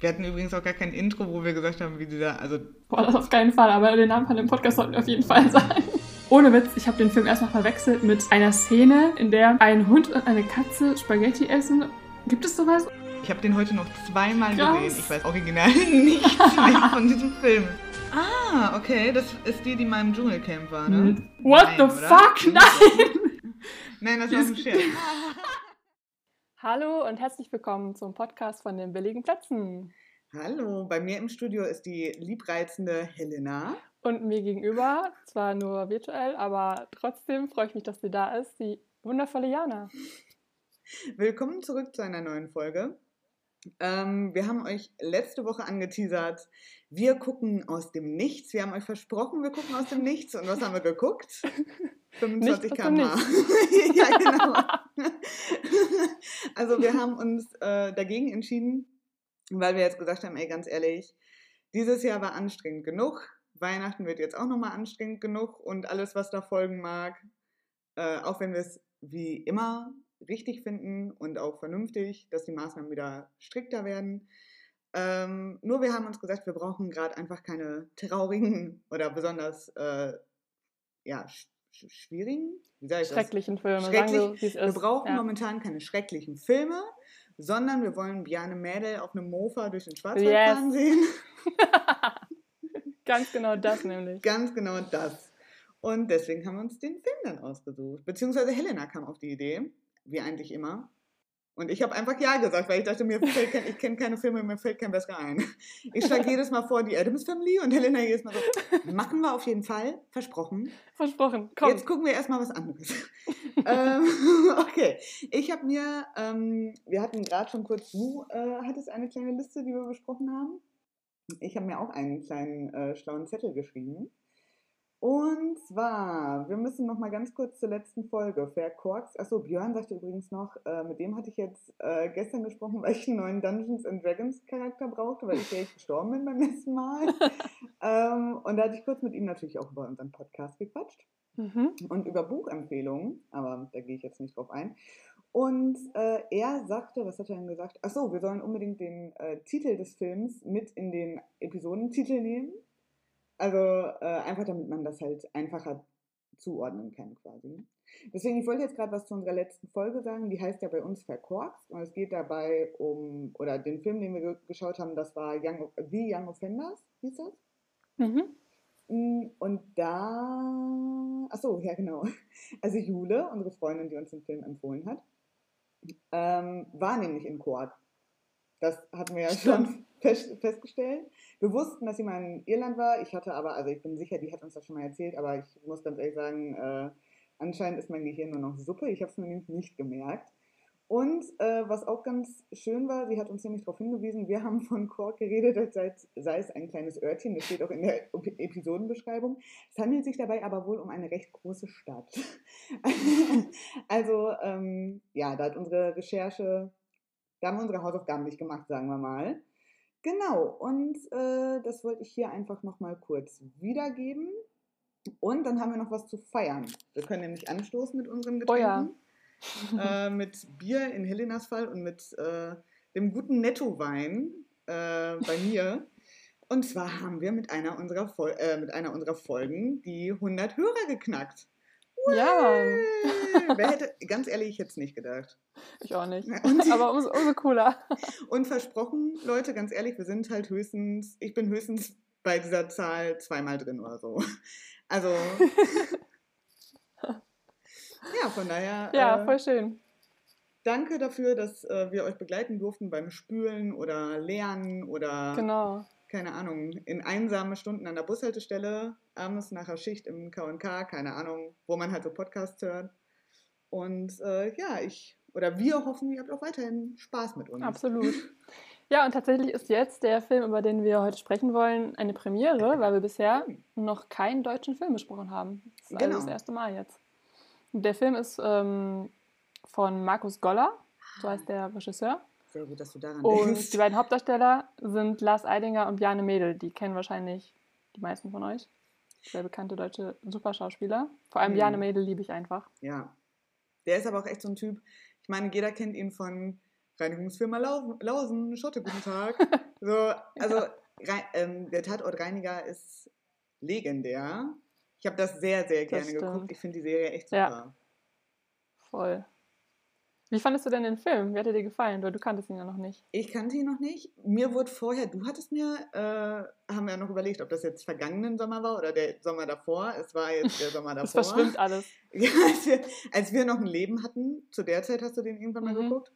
Wir hatten übrigens auch gar kein Intro, wo wir gesagt haben, wie dieser, also... Boah, das auf keinen Fall, aber den Namen von dem Podcast sollten wir auf jeden Fall sagen. Ohne Witz, ich habe den Film erstmal verwechselt mit einer Szene, in der ein Hund und eine Katze Spaghetti essen. Gibt es sowas? Ich habe den heute noch zweimal Krass. gesehen. Ich weiß original nichts mehr von diesem Film. Ah, okay, das ist die, die mal im Dschungelcamp war, ne? What Nein, the oder? fuck? Nein! Nein, das war ein Scherz. Hallo und herzlich willkommen zum Podcast von den billigen Plätzen. Hallo, bei mir im Studio ist die liebreizende Helena. Und mir gegenüber, zwar nur virtuell, aber trotzdem freue ich mich, dass sie da ist, die wundervolle Jana. Willkommen zurück zu einer neuen Folge. Ähm, wir haben euch letzte Woche angeteasert, wir gucken aus dem Nichts. Wir haben euch versprochen, wir gucken aus dem Nichts. Und was haben wir geguckt? 25 Nichts aus dem km Ja, genau. also wir haben uns äh, dagegen entschieden, weil wir jetzt gesagt haben, ey, ganz ehrlich, dieses Jahr war anstrengend genug. Weihnachten wird jetzt auch nochmal anstrengend genug und alles, was da folgen mag, äh, auch wenn wir es wie immer richtig finden und auch vernünftig, dass die Maßnahmen wieder strikter werden. Ähm, nur wir haben uns gesagt, wir brauchen gerade einfach keine traurigen oder besonders äh, ja, schwierigen, ich das? Schrecklichen Filme, Schrecklich. sagen wir, brauchen ja. momentan keine schrecklichen Filme, sondern wir wollen Bjarne Mädel auf einem Mofa durch den Schwarzwald Yes. fahren sehen. Ganz genau das nämlich. Ganz genau das. Und deswegen haben wir uns den Film dann ausgesucht. Beziehungsweise Helena kam auf die Idee, wie eigentlich immer. Und ich habe einfach Ja gesagt, weil ich dachte, mir fällt kein, ich kenne keine Filme, mir fällt kein besserer ein. Ich schlage jedes Mal vor die Adams Family und Helena jedes Mal so, machen wir auf jeden Fall, versprochen. Versprochen. Komm. Jetzt gucken wir erstmal was anderes. ähm, okay, ich habe mir, ähm, wir hatten gerade schon kurz, du äh, hattest eine kleine Liste, die wir besprochen haben. Ich habe mir auch einen kleinen äh, schlauen Zettel geschrieben. Und zwar, wir müssen noch mal ganz kurz zur letzten Folge. Verkorkst. Achso, Björn sagte übrigens noch, äh, mit dem hatte ich jetzt äh, gestern gesprochen, weil ich einen neuen Dungeons and Dragons Charakter brauchte, weil ich ja gestorben bin beim letzten Mal. ähm, und da hatte ich kurz mit ihm natürlich auch über unseren Podcast gequatscht Mhm. und über Buchempfehlungen, aber da gehe ich jetzt nicht drauf ein. Und äh, er sagte, was hat er denn gesagt? Achso, wir sollen unbedingt den äh, Titel des Films mit in den Episodentitel nehmen. Also äh, einfach, damit man das halt einfacher zuordnen kann quasi. Deswegen, ich wollte jetzt gerade was zu unserer letzten Folge sagen. Die heißt ja bei uns Verkorkst. Und es geht dabei um, oder den Film, den wir ge- geschaut haben, das war Young, The Young Offenders, hieß das? Mhm. Mm, Und da, ach so, ja genau. Also Jule, unsere Freundin, die uns den Film empfohlen hat, ähm, war nämlich in Koat. Das hatten wir ja schon fest, festgestellt. Wir wussten, dass sie mal in Irland war. Ich hatte aber, also ich bin sicher, die hat uns das schon mal erzählt, aber ich muss ganz ehrlich sagen, äh, anscheinend ist mein Gehirn nur noch Suppe. Ich habe es mir nämlich nicht gemerkt. Und äh, was auch ganz schön war, sie hat uns nämlich darauf hingewiesen, wir haben von Cork geredet, als sei, sei es ein kleines Örtchen, das steht auch in der Ep- Episodenbeschreibung. Es handelt sich dabei aber wohl um eine recht große Stadt. also ähm, ja, da hat unsere Recherche, da haben wir unsere Hausaufgaben nicht gemacht, sagen wir mal. Genau, und äh, das wollte ich hier einfach nochmal kurz wiedergeben. Und dann haben wir noch was zu feiern. Wir können nämlich anstoßen mit unseren Oh ja. Getränken äh, mit Bier in Helenas Fall und mit äh, dem guten Nettowein äh, bei mir. Und zwar haben wir mit einer unserer, Fol äh, mit einer unserer Folgen die 100 Hörer geknackt. Ja, Wer hätte, ganz ehrlich, ich hätte es nicht gedacht. ich auch nicht. Und- Aber umso, umso cooler. Und versprochen, Leute, ganz ehrlich, wir sind halt höchstens, ich bin höchstens bei dieser Zahl zweimal drin oder so. Also, ja, von daher. Ja, äh, voll schön. Danke dafür, dass äh, wir euch begleiten durften beim Spülen oder Lernen oder, Genau. keine Ahnung, in einsame Stunden an der Bushaltestelle, abends nach der Schicht im K&K, keine Ahnung, wo man halt so Podcasts hört. Und äh, ja, ich, oder wir hoffen, ihr habt auch weiterhin Spaß mit uns. Absolut. Ja, und tatsächlich ist jetzt der Film, über den wir heute sprechen wollen, eine Premiere, weil wir bisher noch keinen deutschen Film besprochen haben. Das ist also Genau. das erste Mal jetzt. Der Film ist ähm, von Markus Goller, so heißt der Regisseur. Sehr gut, dass du daran Und denkst. die beiden Hauptdarsteller sind Lars Eidinger und Bjarne Mädel. Die kennen wahrscheinlich die meisten von euch. Sehr bekannte deutsche Superschauspieler. Vor allem Mhm. Bjarne Mädel liebe ich einfach. Ja. Der ist aber auch echt so ein Typ. Ich meine, jeder kennt ihn von Reinigungsfirma Lau Lausen, Schotte, guten Tag. So, also ja. ähm, der Tatortreiniger ist legendär. Ich habe das sehr, sehr gerne geguckt. Ich finde die Serie echt super. Ja. Voll. Wie fandest du denn den Film? Wie hat er dir gefallen? Weil du kanntest ihn ja noch nicht. Ich kannte ihn noch nicht. Mir wurde vorher, du hattest mir, äh, haben wir ja noch überlegt, ob das jetzt vergangenen Sommer war oder der Sommer davor. Es war jetzt der Sommer davor. Es verschwimmt alles. Ja, als, wir, als wir noch ein Leben hatten, zu der Zeit hast du den irgendwann mal mhm. geguckt.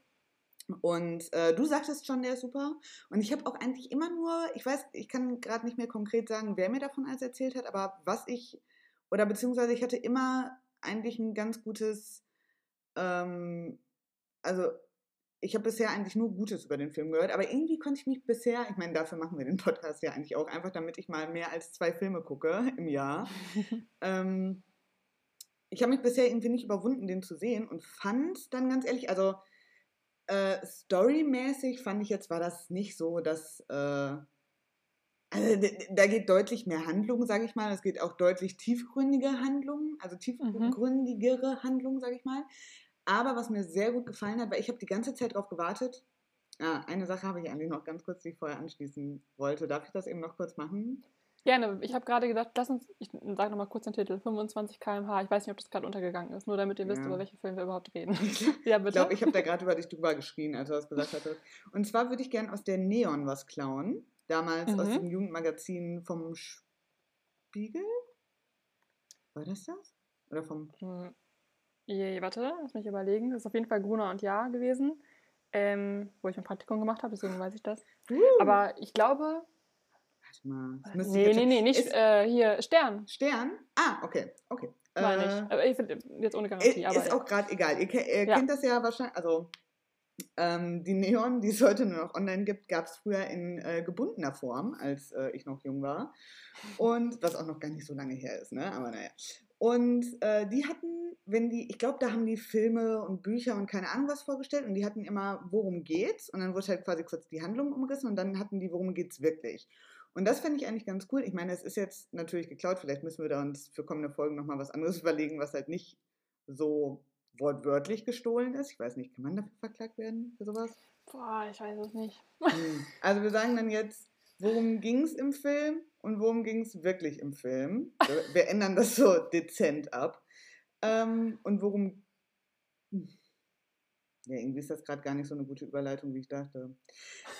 Und äh, du sagtest schon, der ist super. Und ich habe auch eigentlich immer nur, ich weiß, ich kann gerade nicht mehr konkret sagen, wer mir davon alles erzählt hat, aber was ich, oder beziehungsweise ich hatte immer eigentlich ein ganz gutes, ähm, also ich habe bisher eigentlich nur Gutes über den Film gehört, aber irgendwie konnte ich mich bisher, ich meine, dafür machen wir den Podcast ja eigentlich auch, einfach damit ich mal mehr als zwei Filme gucke im Jahr. ähm, ich habe mich bisher irgendwie nicht überwunden, den zu sehen und fand dann ganz ehrlich, also äh, storymäßig fand ich jetzt, war das nicht so, dass. Äh, also da geht deutlich mehr Handlung, sage ich mal. Es geht auch deutlich tiefgründige Handlungen, also mhm. tiefgründigere mhm. Handlungen, sage ich mal. Aber was mir sehr gut gefallen hat, weil ich habe die ganze Zeit darauf gewartet. Ah, eine Sache habe ich eigentlich noch ganz kurz, die ich vorher anschließen wollte. Darf ich das eben noch kurz machen? Gerne. Ich habe gerade gedacht, lass uns, ich sage nochmal kurz den Titel, 25 km/h. Ich weiß nicht, ob das gerade untergegangen ist, nur damit ihr wisst, ja. über welche Filme wir überhaupt reden. ja, bitte. Ich glaube, ich habe da gerade über dich drüber geschrien, als du das gesagt hattest. Und zwar würde ich gerne aus der Neon was klauen. Damals mhm. aus dem Jugendmagazin vom Spiegel? War das das? Oder vom... Hm. Je, warte, lass mich überlegen. Das ist auf jeden Fall Gruner und Ja gewesen, ähm, wo ich ein Praktikum gemacht habe, deswegen weiß ich das. Uh. Aber ich glaube, Warte mal. Das nee, nee, nee, nicht äh, hier Stern. Stern? Ah, okay, okay. Meine äh, ich. Aber ich finde jetzt ohne Garantie. Ist, ist auch gerade egal. Ihr, ihr ja. kennt das ja wahrscheinlich, also ähm, die Neon, die es heute nur noch online gibt, gab es früher in äh, gebundener Form, als äh, ich noch jung war. Und was auch noch gar nicht so lange her ist, ne? Aber naja. Und äh, die hatten, wenn die, ich glaube, da haben die Filme und Bücher und keine Ahnung was vorgestellt und die hatten immer, worum geht's? Und dann wurde halt quasi kurz die Handlung umrissen und dann hatten die, worum geht's wirklich? Und das fände ich eigentlich ganz cool. Ich meine, es ist jetzt natürlich geklaut. Vielleicht müssen wir da uns für kommende Folgen nochmal was anderes überlegen, was halt nicht so wortwörtlich gestohlen ist. Ich weiß nicht, kann man dafür verklagt werden für sowas? Boah, ich weiß es nicht. Hm. Also wir sagen dann jetzt, worum ging es im Film und worum ging es wirklich im Film. Wir ändern das so dezent ab. Ähm, und worum. Ja, irgendwie ist das gerade gar nicht so eine gute Überleitung, wie ich dachte.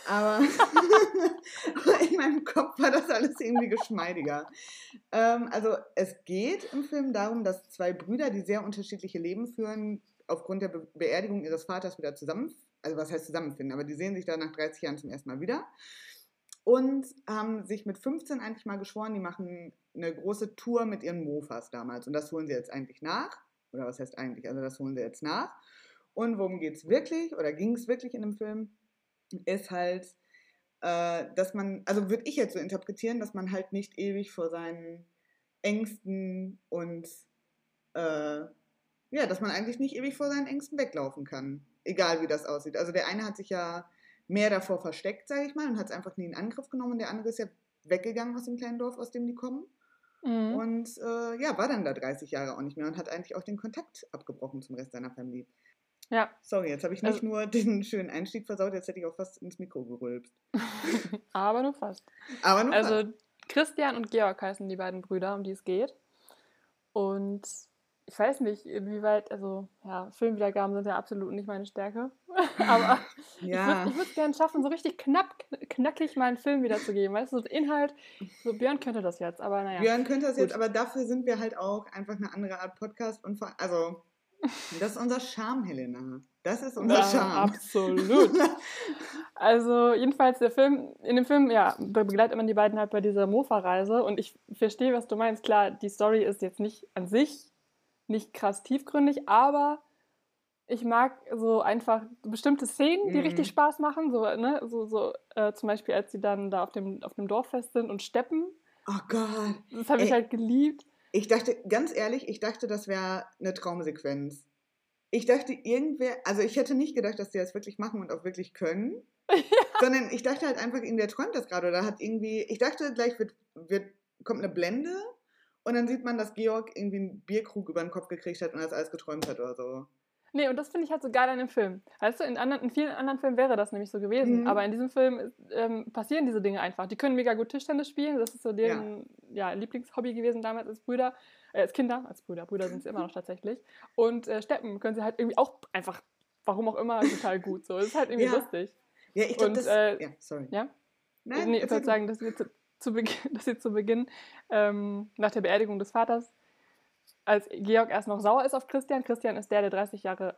Aber in meinem Kopf war das alles irgendwie geschmeidiger. Ähm, also es geht im Film darum, dass zwei Brüder, die sehr unterschiedliche Leben führen, aufgrund der Be Beerdigung ihres Vaters wieder zusammen, also was heißt zusammenfinden, aber die sehen sich da nach 30 Jahren zum ersten Mal wieder und haben sich mit 15 eigentlich mal geschworen, die machen eine große Tour mit ihren Mofas damals und das holen sie jetzt eigentlich nach. Oder was heißt eigentlich? Also das holen sie jetzt nach. Und worum geht es wirklich oder ging es wirklich in dem Film? Ist halt, äh, dass man, also würde ich jetzt so interpretieren, dass man halt nicht ewig vor seinen Ängsten und äh, ja, dass man eigentlich nicht ewig vor seinen Ängsten weglaufen kann. Egal wie das aussieht. Also der eine hat sich ja mehr davor versteckt, sage ich mal, und hat es einfach nie in Angriff genommen. Und der andere ist ja weggegangen aus dem kleinen Dorf, aus dem die kommen. Mhm. Und äh, ja, war dann da 30 Jahre auch nicht mehr und hat eigentlich auch den Kontakt abgebrochen zum Rest seiner Familie. Ja. Sorry, jetzt habe ich nicht also, nur den schönen Einstieg versaut, jetzt hätte ich auch fast ins Mikro gerülpst. Aber nur fast. Aber nur also, fast. Christian und Georg heißen die beiden Brüder, um die es geht. Und ich weiß nicht, inwieweit, also ja, Filmwiedergaben sind ja absolut nicht meine Stärke. Aber ja. ich würde es gerne schaffen, so richtig knapp, knackig meinen Film wiederzugeben. Weißt du, so Inhalt, so Björn könnte das jetzt, aber naja. Björn könnte das gut. jetzt, aber dafür sind wir halt auch einfach eine andere Art Podcast und vor, also das ist unser Charme, Helena. Das ist unser ja, Charme. Absolut. Also jedenfalls der Film, in dem Film, ja, begleitet man die beiden halt bei dieser Mofa-Reise und ich verstehe, was du meinst. Klar, die Story ist jetzt nicht an sich nicht krass tiefgründig, aber ich mag so einfach bestimmte Szenen, die mhm. richtig Spaß machen. So, ne, so, so äh, zum Beispiel, als sie dann da auf dem, auf dem Dorffest sind und steppen. Oh Gott. Das habe ich halt geliebt. Ich dachte, ganz ehrlich, ich dachte, das wäre eine Traumsequenz. Ich dachte, irgendwer, also ich hätte nicht gedacht, dass die das wirklich machen und auch wirklich können. Ja. Sondern ich dachte halt einfach, irgendwer träumt das gerade oder hat irgendwie, ich dachte, gleich wird, wird, kommt eine Blende und dann sieht man, dass Georg irgendwie einen Bierkrug über den Kopf gekriegt hat und das alles geträumt hat oder so. Nee, und das finde ich halt so geil an dem Film. Weißt du, in, anderen, in vielen anderen Filmen wäre das nämlich so gewesen. Mhm. Aber in diesem Film ähm, passieren diese Dinge einfach. Die können mega gut Tischtennis spielen. Das ist so deren ja. ja Lieblingshobby gewesen damals als Brüder, äh, als Kinder, als Brüder. Brüder sind sie immer noch tatsächlich. Und äh, Steppen können sie halt irgendwie auch einfach, warum auch immer, total gut. So, das ist halt irgendwie ja. lustig. Ja, ich glaube, das... Äh, ja, sorry. Ja? Nein, nee, ich würde sagen, dass wir zu, Beginn, dass wir zu Beginn ähm, nach der Beerdigung des Vaters als Georg erst noch sauer ist auf Christian. Christian ist der, der 30 Jahre.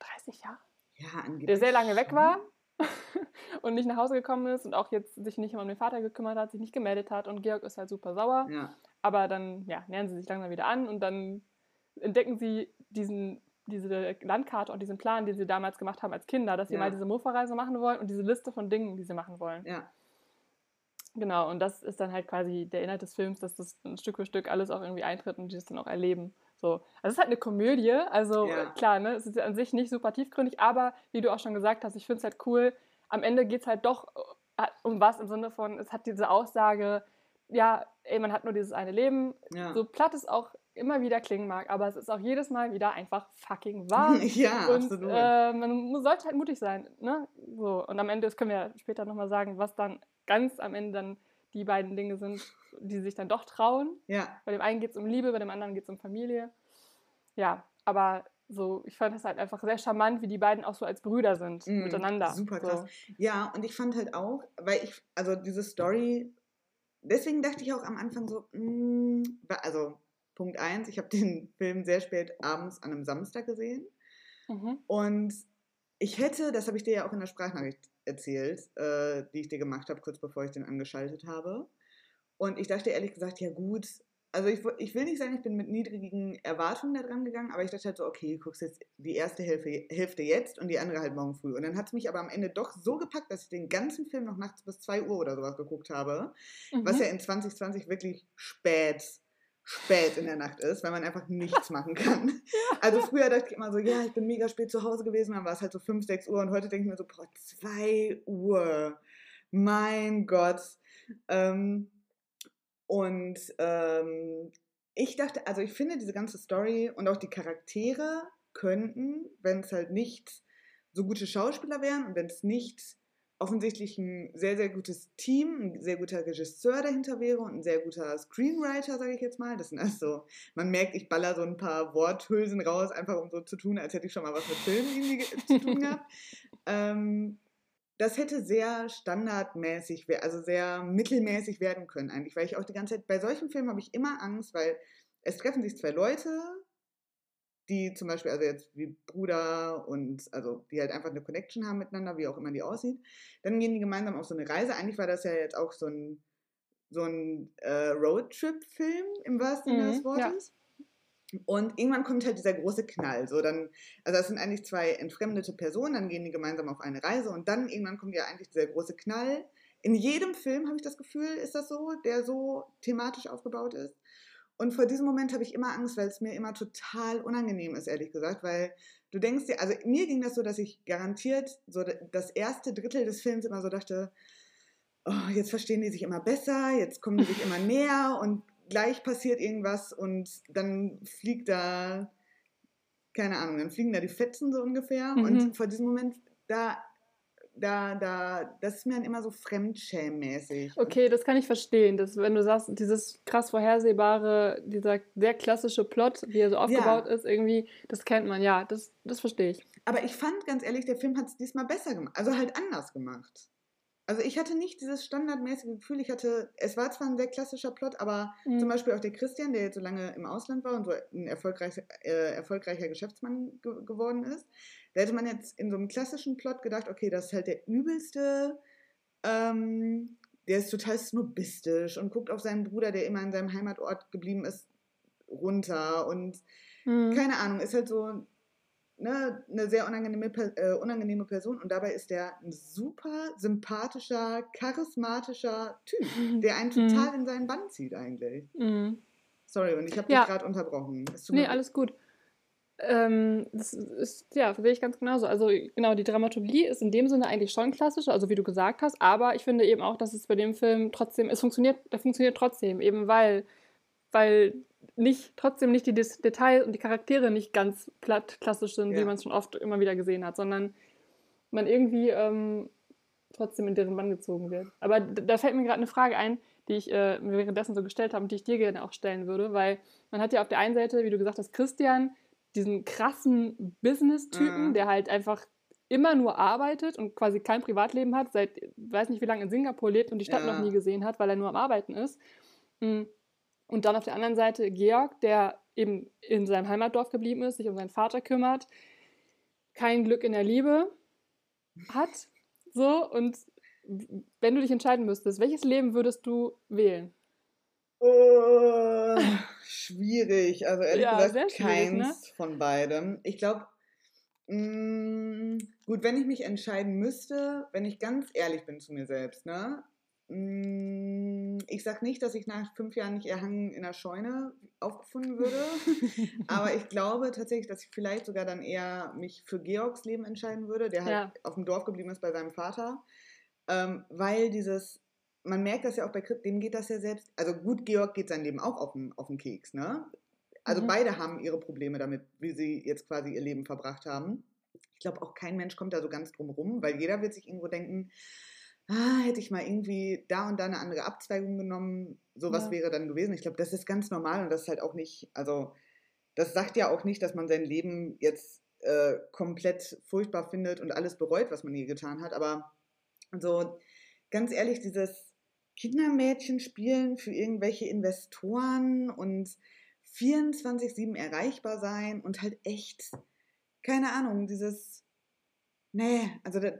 30 Jahre? Ja, angeblich. Der sehr lange weg war und nicht nach Hause gekommen ist und auch jetzt sich nicht um den Vater gekümmert hat, sich nicht gemeldet hat. Und Georg ist halt super sauer. Ja. Aber dann ja, nähern sie sich langsam wieder an und dann entdecken sie diesen, diese Landkarte und diesen Plan, den sie damals gemacht haben als Kinder, dass sie ja. mal diese Mofa-Reise machen wollen und diese Liste von Dingen, die sie machen wollen. Ja. Genau, und das ist dann halt quasi der Inhalt des Films, dass das Stück für Stück alles auch irgendwie eintritt und die das dann auch erleben. So. Also es ist halt eine Komödie, also ja. klar, ne, es ist an sich nicht super tiefgründig, aber wie du auch schon gesagt hast, ich finde es halt cool, am Ende geht es halt doch äh, um was im Sinne von, es hat diese Aussage, ja, ey, man hat nur dieses eine Leben, ja. so platt es auch immer wieder klingen mag, aber es ist auch jedes Mal wieder einfach fucking wahr. ja, und, absolut. Äh, man sollte halt mutig sein, ne? So, und am Ende, das können wir später nochmal sagen, was dann ganz am Ende dann die beiden Dinge sind, die sich dann doch trauen. Ja. Bei dem einen geht es um Liebe, bei dem anderen geht es um Familie. Ja, aber so, ich fand es halt einfach sehr charmant, wie die beiden auch so als Brüder sind mm, miteinander. Super krass. So. Ja, und ich fand halt auch, weil ich, also diese Story, deswegen dachte ich auch am Anfang so, mm, also Punkt eins, ich habe den Film sehr spät abends an einem Samstag gesehen. Mhm. Und ich hätte, das habe ich dir ja auch in der Sprachnachricht erzählt, äh, die ich dir gemacht habe, kurz bevor ich den angeschaltet habe. Und ich dachte ehrlich gesagt, ja gut, also ich, ich will nicht sagen, ich bin mit niedrigen Erwartungen da dran gegangen, aber ich dachte halt so, okay, du guckst jetzt die erste Hälfte, Hälfte jetzt und die andere halt morgen früh. Und dann hat es mich aber am Ende doch so gepackt, dass ich den ganzen Film noch nachts bis 2 Uhr oder sowas geguckt habe, mhm. was ja in 2020 wirklich spät spät in der Nacht ist, weil man einfach nichts machen kann. Also früher dachte ich immer so, ja, ich bin mega spät zu Hause gewesen, dann war es halt so 5, 6 Uhr und heute denke ich mir so, boah, 2 Uhr. Mein Gott. Ähm, und ähm, ich dachte, also ich finde diese ganze Story und auch die Charaktere könnten, wenn es halt nicht so gute Schauspieler wären und wenn es nicht offensichtlich ein sehr, sehr gutes Team, ein sehr guter Regisseur dahinter wäre und ein sehr guter Screenwriter, sage ich jetzt mal. Das sind also, man merkt, ich baller so ein paar Worthülsen raus, einfach um so zu tun, als hätte ich schon mal was mit Filmen irgendwie zu tun gehabt. ähm, das hätte sehr standardmäßig, also sehr mittelmäßig werden können eigentlich, weil ich auch die ganze Zeit, bei solchen Filmen habe ich immer Angst, weil es treffen sich zwei Leute, die zum Beispiel, also jetzt wie Bruder und also die halt einfach eine Connection haben miteinander, wie auch immer die aussieht. Dann gehen die gemeinsam auf so eine Reise. Eigentlich war das ja jetzt auch so ein, so ein äh, Roadtrip-Film im wahrsten Sinne mhm, des Wortes. Ja. Und irgendwann kommt halt dieser große Knall. So dann, also das sind eigentlich zwei entfremdete Personen, dann gehen die gemeinsam auf eine Reise und dann irgendwann kommt ja eigentlich dieser große Knall. In jedem Film habe ich das Gefühl, ist das so, der so thematisch aufgebaut ist. Und vor diesem Moment habe ich immer Angst, weil es mir immer total unangenehm ist, ehrlich gesagt, weil du denkst dir, also mir ging das so, dass ich garantiert so das erste Drittel des Films immer so dachte, oh, jetzt verstehen die sich immer besser, jetzt kommen die sich immer näher und gleich passiert irgendwas und dann fliegt da, keine Ahnung, dann fliegen da die Fetzen so ungefähr. Mhm. Und vor diesem Moment, da da, da, das ist mir dann immer so fremdschämmäßig. Okay, das kann ich verstehen. Dass, wenn du sagst, dieses krass vorhersehbare, dieser sehr klassische Plot, wie er so aufgebaut ja. ist, irgendwie, das kennt man, ja, das, das verstehe ich. Aber ich fand ganz ehrlich, der Film hat es diesmal besser gemacht, also halt anders gemacht. Also ich hatte nicht dieses standardmäßige Gefühl, ich hatte, es war zwar ein sehr klassischer Plot, aber mhm. zum Beispiel auch der Christian, der jetzt so lange im Ausland war und so ein erfolgreicher, äh, erfolgreicher Geschäftsmann ge geworden ist, da hätte man jetzt in so einem klassischen Plot gedacht, okay, das ist halt der übelste, ähm, der ist total snobistisch und guckt auf seinen Bruder, der immer in seinem Heimatort geblieben ist, runter und mhm. keine Ahnung, ist halt so ne, eine sehr unangenehme, äh, unangenehme Person und dabei ist der ein super sympathischer, charismatischer Typ, der einen mhm. total in seinen Bann zieht eigentlich. Mhm. Sorry, und ich habe dich ja. gerade unterbrochen. Nee, alles gut. Ähm, das ist, ja, sehe ich ganz genauso. Also genau, die Dramaturgie ist in dem Sinne eigentlich schon klassisch, also wie du gesagt hast, aber ich finde eben auch, dass es bei dem Film trotzdem, es funktioniert, der funktioniert trotzdem, eben weil, weil nicht, trotzdem nicht die Des Details und die Charaktere nicht ganz platt klassisch sind, Ja. wie man es schon oft immer wieder gesehen hat, sondern man irgendwie ähm, trotzdem in deren Bann gezogen wird. Aber da fällt mir gerade eine Frage ein, die ich äh, mir währenddessen so gestellt habe und die ich dir gerne auch stellen würde, weil man hat ja auf der einen Seite, wie du gesagt hast, Christian, diesen krassen Business-Typen, Mhm. der halt einfach immer nur arbeitet und quasi kein Privatleben hat, seit weiß nicht wie lange in Singapur lebt und die Stadt Ja. noch nie gesehen hat, weil er nur am Arbeiten ist. Mm. Und dann auf der anderen Seite Georg, der eben in seinem Heimatdorf geblieben ist, sich um seinen Vater kümmert, kein Glück in der Liebe hat. So, und wenn du dich entscheiden müsstest, welches Leben würdest du wählen? Oh, schwierig. Also ehrlich Ja, gesagt, schwierig, keins ne? von beidem. Ich glaube, gut, wenn ich mich entscheiden müsste, wenn ich ganz ehrlich bin zu mir selbst, ne? Mm, Ich sag nicht, dass ich nach fünf Jahren nicht erhangen in der Scheune aufgefunden würde, aber ich glaube tatsächlich, dass ich vielleicht sogar dann eher mich für Georgs Leben entscheiden würde, der halt Ja. auf dem Dorf geblieben ist bei seinem Vater, ähm, weil dieses man merkt das ja auch bei Chris, dem geht das ja selbst, also gut, Georg geht sein Leben auch auf den, auf den Keks, ne? Also Mhm. beide haben ihre Probleme damit, wie sie jetzt quasi ihr Leben verbracht haben. Ich glaube, auch kein Mensch kommt da so ganz drum rum, weil jeder wird sich irgendwo denken, ah, hätte ich mal irgendwie da und da eine andere Abzweigung genommen, sowas Ja. wäre dann gewesen. Ich glaube, das ist ganz normal und das ist halt auch nicht, also das sagt ja auch nicht, dass man sein Leben jetzt äh, komplett furchtbar findet und alles bereut, was man je getan hat, aber so ganz ehrlich, dieses Kindermädchen spielen für irgendwelche Investoren und 24-7 erreichbar sein und halt echt, keine Ahnung, dieses, nee, also das,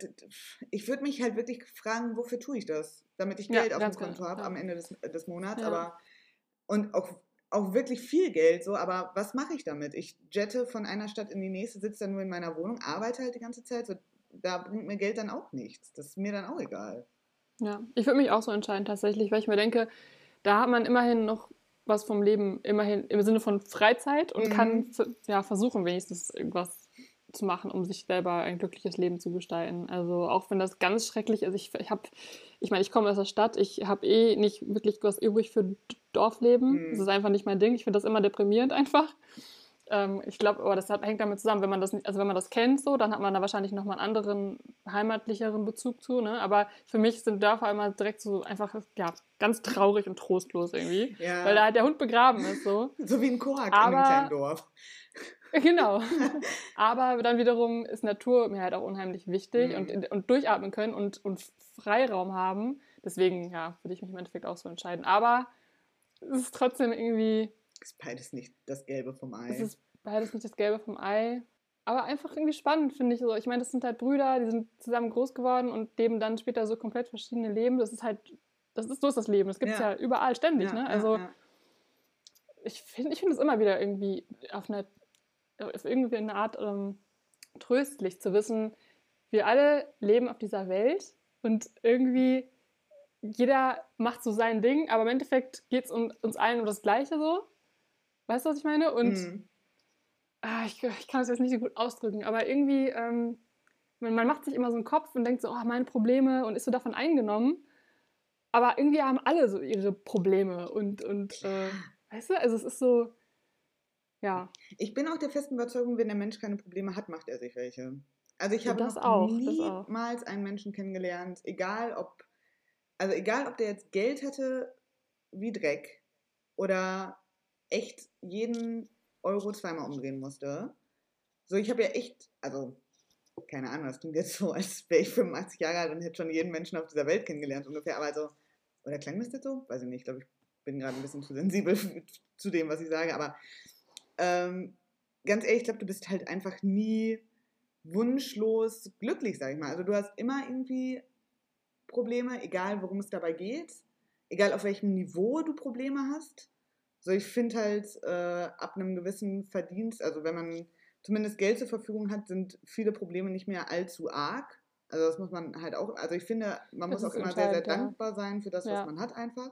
ich würde mich halt wirklich fragen, wofür tue ich das? Damit ich Ja, Geld auf dem ganz Konto genau, habe ja. am Ende des, des Monats, Ja. aber und auch, auch wirklich viel Geld, so, aber was mache ich damit? Ich jette von einer Stadt in die nächste, sitze dann nur in meiner Wohnung, arbeite halt die ganze Zeit, so, da bringt mir Geld dann auch nichts. Das ist mir dann auch egal. Ja, ich würde mich auch so entscheiden tatsächlich, weil ich mir denke, da hat man immerhin noch was vom Leben, immerhin im Sinne von Freizeit und Mhm. kann ja, versuchen, wenigstens irgendwas zu machen, um sich selber ein glückliches Leben zu gestalten. Also auch wenn das ganz schrecklich ist, ich, ich habe, ich meine, ich komme aus der Stadt, ich habe eh nicht wirklich was übrig für Dorfleben. Mhm. Das ist einfach nicht mein Ding. Ich finde das immer deprimierend einfach. Ähm, ich glaube, aber das hat, hängt damit zusammen, wenn man das nicht, also wenn man das kennt, so, dann hat man da wahrscheinlich nochmal einen anderen, heimatlicheren Bezug zu. Ne? Aber für mich sind Dörfer immer direkt so einfach, ja, ganz traurig und trostlos irgendwie. Ja. Weil da halt der Hund begraben ist, so. so wie ein Koak in Aber- einem kleinen Dorf. Genau. Aber dann wiederum ist Natur mir halt auch unheimlich wichtig Mhm. und, und durchatmen können und, und Freiraum haben. Deswegen, ja, würde ich mich im Endeffekt auch so entscheiden. Aber es ist trotzdem irgendwie, Ist beides nicht das Gelbe vom Ei. es ist beides nicht das Gelbe vom Ei. Aber einfach irgendwie spannend, finde ich so. Ich meine, das sind halt Brüder, die sind zusammen groß geworden und leben dann später so komplett verschiedene Leben. Das ist halt, das ist so ist das Leben. Das gibt es Ja. ja. überall ständig, Ja, ne? Also ja. ich finde ich find es immer wieder irgendwie auf eine, auf irgendwie eine Art ähm, tröstlich zu wissen, wir alle leben auf dieser Welt und irgendwie jeder macht so sein Ding, aber im Endeffekt geht es um, uns allen um das Gleiche so. Weißt du, was ich meine? Und Mhm. ah, ich, ich kann es jetzt nicht so gut ausdrücken, aber irgendwie, ähm, man, man macht sich immer so einen Kopf und denkt so, oh, meine Probleme und ist so davon eingenommen. Aber irgendwie haben alle so ihre Probleme und, und äh, weißt du, also es ist so, ja, Ich bin auch der festen Überzeugung, wenn der Mensch keine Probleme hat, macht er sich welche. Also ich habe das auch, das niemals einen Menschen kennengelernt, egal ob, also egal ob der jetzt Geld hätte wie Dreck oder echt jeden Euro zweimal umdrehen musste. So, ich habe ja echt, also keine Ahnung, das klingt jetzt so, als wäre ich 85 Jahre alt und hätte schon jeden Menschen auf dieser Welt kennengelernt ungefähr, aber also, oder klang das jetzt so? Weiß ich nicht, ich glaube, ich bin gerade ein bisschen zu sensibel zu dem, was ich sage, aber ähm, ganz ehrlich, ich glaube, du bist halt einfach nie wunschlos glücklich, sag ich mal. Also du hast immer irgendwie Probleme, egal worum es dabei geht, egal auf welchem Niveau du Probleme hast. So, ich finde halt, äh, ab einem gewissen Verdienst, also wenn man zumindest Geld zur Verfügung hat, sind viele Probleme nicht mehr allzu arg. Also das muss man halt auch, also ich finde, man Das muss auch immer sehr, sehr entscheidend, ja. dankbar sein für das, Ja. was man hat einfach.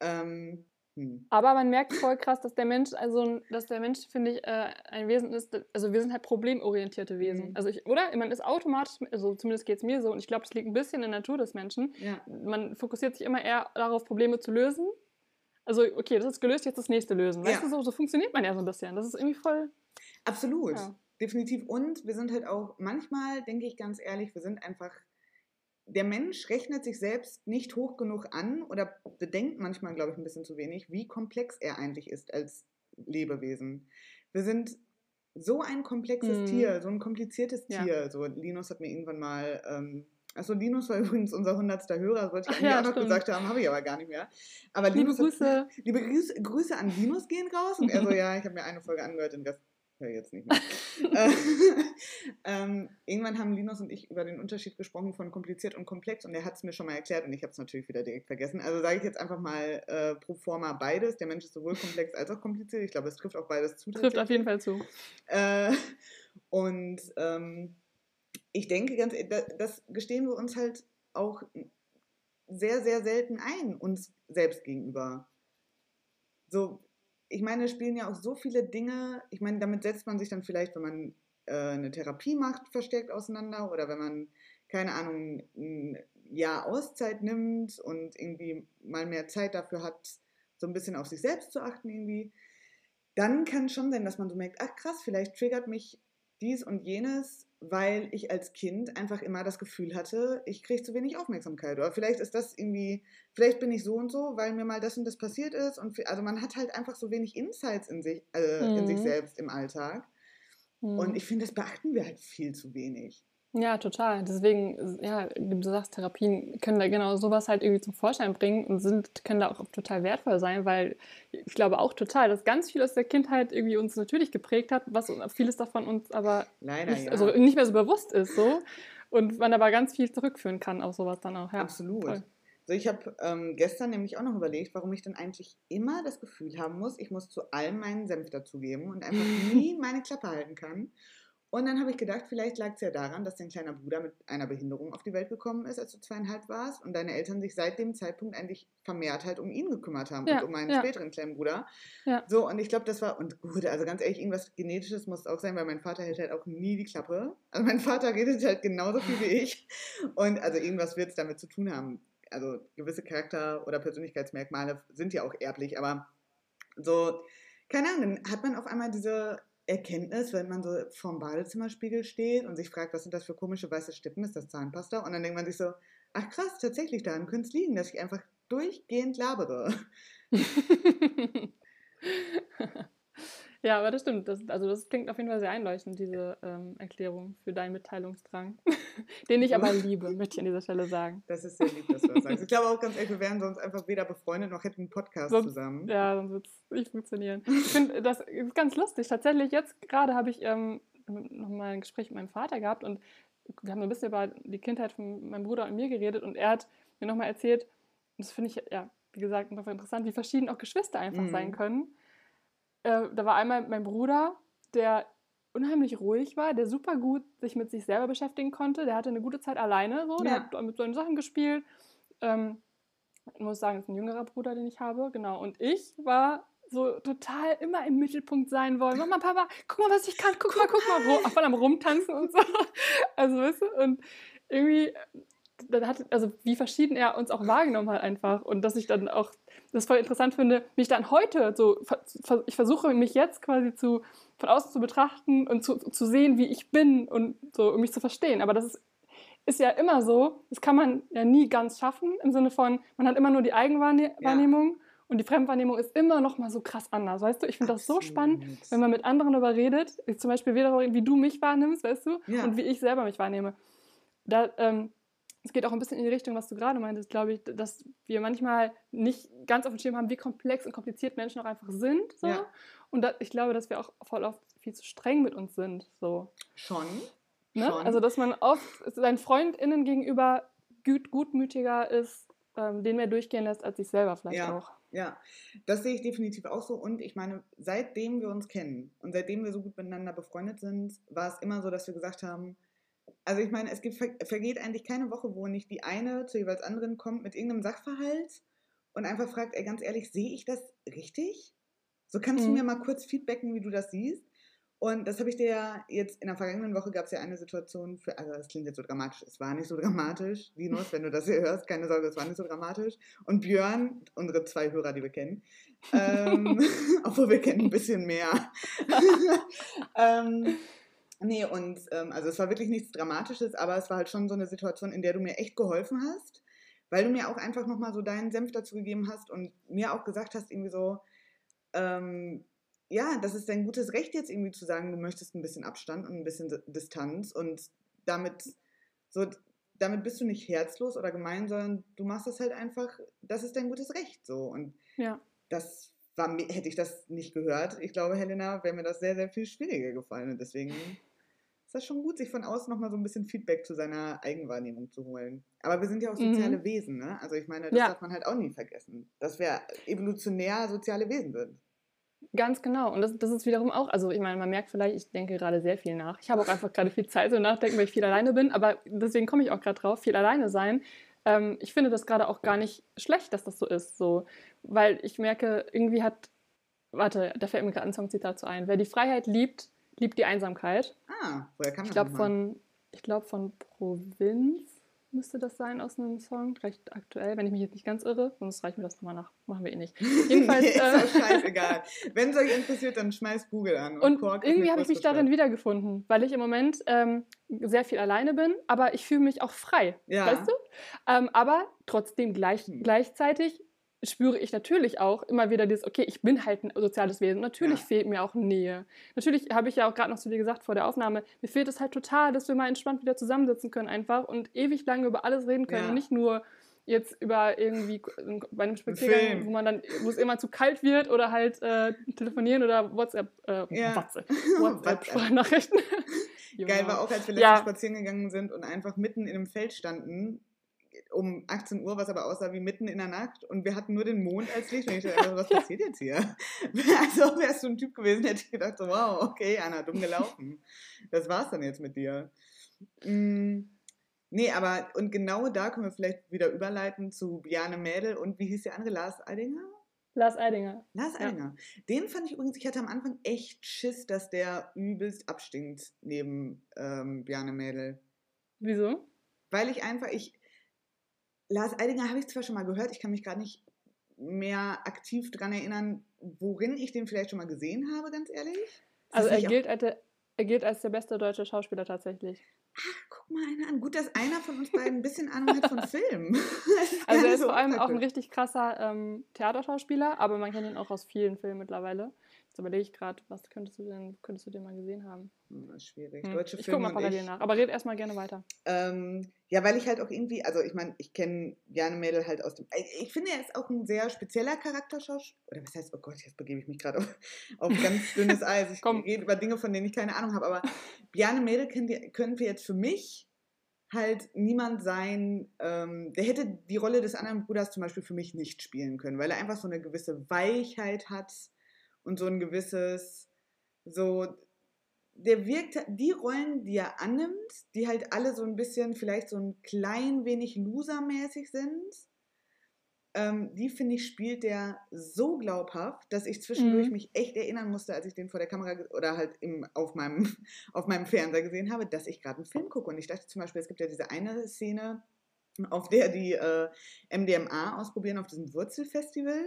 Ähm, hm. Aber man merkt voll krass, dass der Mensch, also dass der Mensch, finde ich, äh, ein Wesen ist, also wir sind halt problemorientierte Wesen. Mhm. Also ich, oder? Man ist automatisch, also zumindest geht es mir so, und ich glaube, das liegt ein bisschen in der Natur des Menschen. Ja. Man fokussiert sich immer eher darauf, Probleme zu lösen, Also, okay, das ist gelöst, jetzt das nächste lösen. Weißt ja. du, so, so funktioniert man ja so ein bisschen. Das ist irgendwie voll. Absolut. Ja. Definitiv. Und wir sind halt auch, manchmal, denke ich ganz ehrlich, wir sind einfach der Mensch rechnet sich selbst nicht hoch genug an oder bedenkt manchmal, glaube ich, ein bisschen zu wenig, wie komplex er eigentlich ist als Lebewesen. Wir sind so ein komplexes mhm. Tier, so ein kompliziertes ja. Tier. So, Linus hat mir irgendwann mal ähm, Achso, Linus war übrigens unser hundertster Hörer, das wollte ich eigentlich ja, auch noch stimmt. gesagt haben, habe ich aber gar nicht mehr. Aber liebe Linus Grüße. Hat, liebe Grüße, Grüße an Linus gehen raus. Und er so, ja, ich habe mir eine Folge angehört, den Rest höre jetzt nicht mehr. Äh, ähm, irgendwann haben Linus und ich über den Unterschied gesprochen von kompliziert und komplex und er hat es mir schon mal erklärt und ich habe es natürlich wieder direkt vergessen. Also sage ich jetzt einfach mal äh, pro forma beides. Der Mensch ist sowohl komplex als auch kompliziert. Ich glaube, es trifft auch beides zu. Trifft auf jeden Fall zu. Äh, und ähm, ich denke, ganz, das gestehen wir uns halt auch sehr, sehr selten ein, uns selbst gegenüber. So, ich meine, spielen ja auch so viele Dinge. Ich meine, damit setzt man sich dann vielleicht, wenn man äh, eine Therapie macht, verstärkt auseinander oder wenn man, keine Ahnung, ein Jahr Auszeit nimmt und irgendwie mal mehr Zeit dafür hat, so ein bisschen auf sich selbst zu achten irgendwie. Dann kann es schon sein, dass man so merkt, ach krass, vielleicht triggert mich dies und jenes, weil ich als Kind einfach immer das Gefühl hatte, ich kriege zu wenig Aufmerksamkeit. Oder vielleicht ist das irgendwie, vielleicht bin ich so und so, weil mir mal das und das passiert ist. Und also man hat halt einfach so wenig Insights in sich, äh, mhm. in sich mhm. selbst im Alltag. Mhm. Und ich finde, das beachten wir halt viel zu wenig. Ja, total. Deswegen, ja, du sagst, Therapien können da genau sowas halt irgendwie zum Vorschein bringen und sind, können da auch total wertvoll sein, weil ich glaube auch total, dass ganz viel aus der Kindheit irgendwie uns natürlich geprägt hat, was vieles davon uns aber Leider, nicht, ja. also nicht mehr so bewusst ist so und man aber ganz viel zurückführen kann auf sowas dann auch. Ja, Absolut. Voll. So, ich habe ähm, gestern nämlich auch noch überlegt, warum ich dann eigentlich immer das Gefühl haben muss, ich muss zu allem meinen Senf dazugeben und einfach nie meine Klappe halten kann. Und dann habe ich gedacht, vielleicht lag es ja daran, dass dein kleiner Bruder mit einer Behinderung auf die Welt gekommen ist, als du zweieinhalb warst und deine Eltern sich seit dem Zeitpunkt eigentlich vermehrt halt um ihn gekümmert haben ja, und um einen ja. späteren kleinen Bruder. Ja. So, und ich glaube, das war, und gut, also ganz ehrlich, irgendwas Genetisches muss auch sein, weil mein Vater hält halt auch nie die Klappe. Also mein Vater redet halt genauso viel wie ich. Und also irgendwas wird es damit zu tun haben. Also gewisse Charakter- oder Persönlichkeitsmerkmale sind ja auch erblich, aber so, keine Ahnung, dann hat man auf einmal diese Erkenntnis, wenn man so vorm Badezimmerspiegel steht und sich fragt, was sind das für komische weiße Stippen, ist das Zahnpasta? Und dann denkt man sich so, ach krass, tatsächlich, daran könnte es liegen, dass ich einfach durchgehend labere. Ja, aber das stimmt. Das, also das klingt auf jeden Fall sehr einleuchtend, diese ähm, Erklärung für deinen Mitteilungsdrang, den ich aber liebe, möchte ich an dieser Stelle sagen. Das ist sehr lieb, dass du das sagst. Ich glaube auch ganz ehrlich, wir wären sonst einfach weder befreundet noch hätten einen Podcast sonst, zusammen. Ja, sonst wird es nicht funktionieren. Ich finde, das ist ganz lustig. Tatsächlich, jetzt gerade habe ich ähm, nochmal ein Gespräch mit meinem Vater gehabt und wir haben ein bisschen über die Kindheit von meinem Bruder und mir geredet und er hat mir nochmal erzählt, und das finde ich, ja, wie gesagt, einfach interessant, wie verschieden auch Geschwister einfach mhm. sein können äh, da war einmal mein Bruder, der unheimlich ruhig war, der super gut sich mit sich selber beschäftigen konnte. Der hatte eine gute Zeit alleine, so, der hat mit seinen Sachen gespielt. Ähm, ich muss sagen, es ist ein jüngerer Bruder, den ich habe, genau. Und ich war so total immer im Mittelpunkt sein wollen. Mama, Papa, guck mal, was ich kann, guck, guck mal, guck mal, mal. voll am Rumtanzen und so. Also, weißt du, und irgendwie dann hat, also wie verschieden er uns auch wahrgenommen hat einfach und dass ich dann auch das voll interessant finde, mich dann heute so, ich versuche mich jetzt quasi zu, von außen zu betrachten und zu, zu sehen, wie ich bin und so, um mich zu verstehen. Aber das ist, ist ja immer so, das kann man ja nie ganz schaffen, im Sinne von, man hat immer nur die Eigenwahrnehmung ja. und die Fremdwahrnehmung ist immer noch mal so krass anders, weißt du? Ich finde das so spannend, wenn man mit anderen darüber redet, zum Beispiel wie du mich wahrnimmst, weißt du, ja. und wie ich selber mich wahrnehme. Da, ähm, es geht auch ein bisschen in die Richtung, was du gerade meintest, glaube ich, dass wir manchmal nicht ganz auf dem Schirm haben, wie komplex und kompliziert Menschen auch einfach sind. So. Ja. Und da, ich glaube, dass wir auch voll oft viel zu streng mit uns sind. So. Schon. Ne? Schon. Also, dass man oft seinen FreundInnen gegenüber gut, gutmütiger ist, ähm, den mehr durchgehen lässt, als sich selber vielleicht ja. auch. Ja, das sehe ich definitiv auch so. Und ich meine, seitdem wir uns kennen und seitdem wir so gut miteinander befreundet sind, war es immer so, dass wir gesagt haben, also ich meine, es gibt, vergeht eigentlich keine Woche, wo nicht die eine zur jeweils anderen kommt mit irgendeinem Sachverhalt und einfach fragt, ey, ganz ehrlich, sehe ich das richtig? So kannst mhm. du mir mal kurz feedbacken, wie du das siehst? Und das habe ich dir ja jetzt in der vergangenen Woche gab es ja eine Situation, für, also das klingt jetzt so dramatisch, es war nicht so dramatisch, Linus, wenn du das hier hörst, keine Sorge, es war nicht so dramatisch. Und Björn, unsere zwei Hörer, die wir kennen, ähm, obwohl wir kennen ein bisschen mehr. ähm, nee, und ähm, also es war wirklich nichts Dramatisches, aber es war halt schon so eine Situation, in der du mir echt geholfen hast, weil du mir auch einfach nochmal so deinen Senf dazu gegeben hast und mir auch gesagt hast, irgendwie so, ähm, ja, das ist dein gutes Recht jetzt irgendwie zu sagen, du möchtest ein bisschen Abstand und ein bisschen Distanz und damit so damit bist du nicht herzlos oder gemein, sondern du machst das halt einfach, das ist dein gutes Recht so und ja. das war, hätte ich das nicht gehört, ich glaube, Helena, wäre mir das sehr, sehr viel schwieriger gefallen und deswegen ist das schon gut, sich von außen nochmal so ein bisschen Feedback zu seiner Eigenwahrnehmung zu holen. Aber wir sind ja auch soziale mhm. Wesen, ne? Also ich meine, das ja. darf man halt auch nie vergessen, dass wir evolutionär soziale Wesen sind. Ganz genau. Und das, das ist wiederum auch, also ich meine, man merkt vielleicht, ich denke gerade sehr viel nach. Ich habe auch einfach gerade viel Zeit so nachdenken, weil ich viel alleine bin, aber deswegen komme ich auch gerade drauf, viel alleine sein. Ähm, ich finde das gerade auch gar nicht schlecht, dass das so ist, so, weil ich merke, irgendwie hat, warte, da fällt mir gerade ein Songzitat zu ein. Wer die Freiheit liebt, liebt die Einsamkeit. Ah, woher kam das? Ich glaube von, ich glaube von Provinz müsste das sein aus einem Song, recht aktuell, wenn ich mich jetzt nicht ganz irre, sonst reichen wir das nochmal nach. Machen wir eh nicht. Jedenfalls. ist äh, scheißegal. Wenn es euch interessiert, dann schmeißt Google an. Und, und irgendwie habe ich mich darin wiedergefunden, weil ich im Moment ähm, sehr viel alleine bin, aber ich fühle mich auch frei. Ja. Weißt du? Ähm, aber trotzdem gleich, hm. gleichzeitig spüre ich natürlich auch immer wieder dieses, okay, ich bin halt ein soziales Wesen. Natürlich ja. fehlt mir auch Nähe. Natürlich habe ich ja auch gerade noch zu dir gesagt vor der Aufnahme, mir fehlt es halt total, dass wir mal entspannt wieder zusammensitzen können einfach und ewig lange über alles reden können ja. nicht nur jetzt über irgendwie bei einem Spaziergang, wo man dann, wo es immer zu kalt wird oder halt äh, telefonieren oder WhatsApp, äh, ja. WhatsApp, WhatsApp-Sprachnachrichten. Geil war auch, als wir letztens spazieren gegangen sind und einfach mitten in einem Feld standen um 18 Uhr, was aber aussah wie mitten in der Nacht und wir hatten nur den Mond als Licht und ich dachte, also, was passiert jetzt hier? Also wärst du ein Typ gewesen, hätte ich gedacht, so, wow, okay, Anna, dumm gelaufen. Das war's dann jetzt mit dir. Mm, nee, aber und genau da können wir vielleicht wieder überleiten zu Biane Mädel und wie hieß der andere, Lars Eidinger? Lars Eidinger. Lars Eidinger. Ja. Den fand ich übrigens, ich hatte am Anfang echt Schiss, dass der übelst abstinkt neben ähm, Biane Mädel. Wieso? Weil ich einfach, ich, Lars Eidinger habe ich zwar schon mal gehört, ich kann mich gerade nicht mehr aktiv daran erinnern, worin ich den vielleicht schon mal gesehen habe, ganz ehrlich. Also er gilt, als, er gilt als der beste deutsche Schauspieler tatsächlich. Ach, guck mal einer an. Gut, dass einer von uns beiden ein bisschen Ahnung hat von Film. also er ist so vor allem auch ein richtig krasser ähm, Theaterschauspieler, aber man kennt ihn auch aus vielen Filmen mittlerweile. Jetzt überlege ich gerade, was könntest du denn, könntest du den mal gesehen haben? Hm, das ist schwierig. Hm. Deutsche ich Filme. Ich gucke mal parallel nach, aber red erstmal gerne weiter. Ähm, ja, weil ich halt auch irgendwie, also ich meine, ich kenne Jane Mädel halt aus dem. Ich finde, er ist auch ein sehr spezieller Charakterschauspieler. Oder was heißt, oh Gott, jetzt begebe ich mich gerade auf, auf ganz dünnes Eis. Ich rede über Dinge, von denen ich keine Ahnung habe. Aber Bjarne Mädel können wir jetzt für mich halt niemand sein, ähm, der hätte die Rolle des anderen Bruders zum Beispiel für mich nicht spielen können, weil er einfach so eine gewisse Weichheit hat und so ein gewisses, so, der wirkt, die Rollen, die er annimmt, die halt alle so ein bisschen vielleicht so ein klein wenig losermäßig sind, ähm, die finde ich, spielt der so glaubhaft, dass ich zwischendurch mhm. mich echt erinnern musste, als ich den vor der Kamera oder halt im, auf, meinem, auf meinem Fernseher gesehen habe, dass ich gerade einen Film gucke. Und ich dachte zum Beispiel, es gibt ja diese eine Szene, auf der die äh, MDMA ausprobieren auf diesem Wurzelfestival.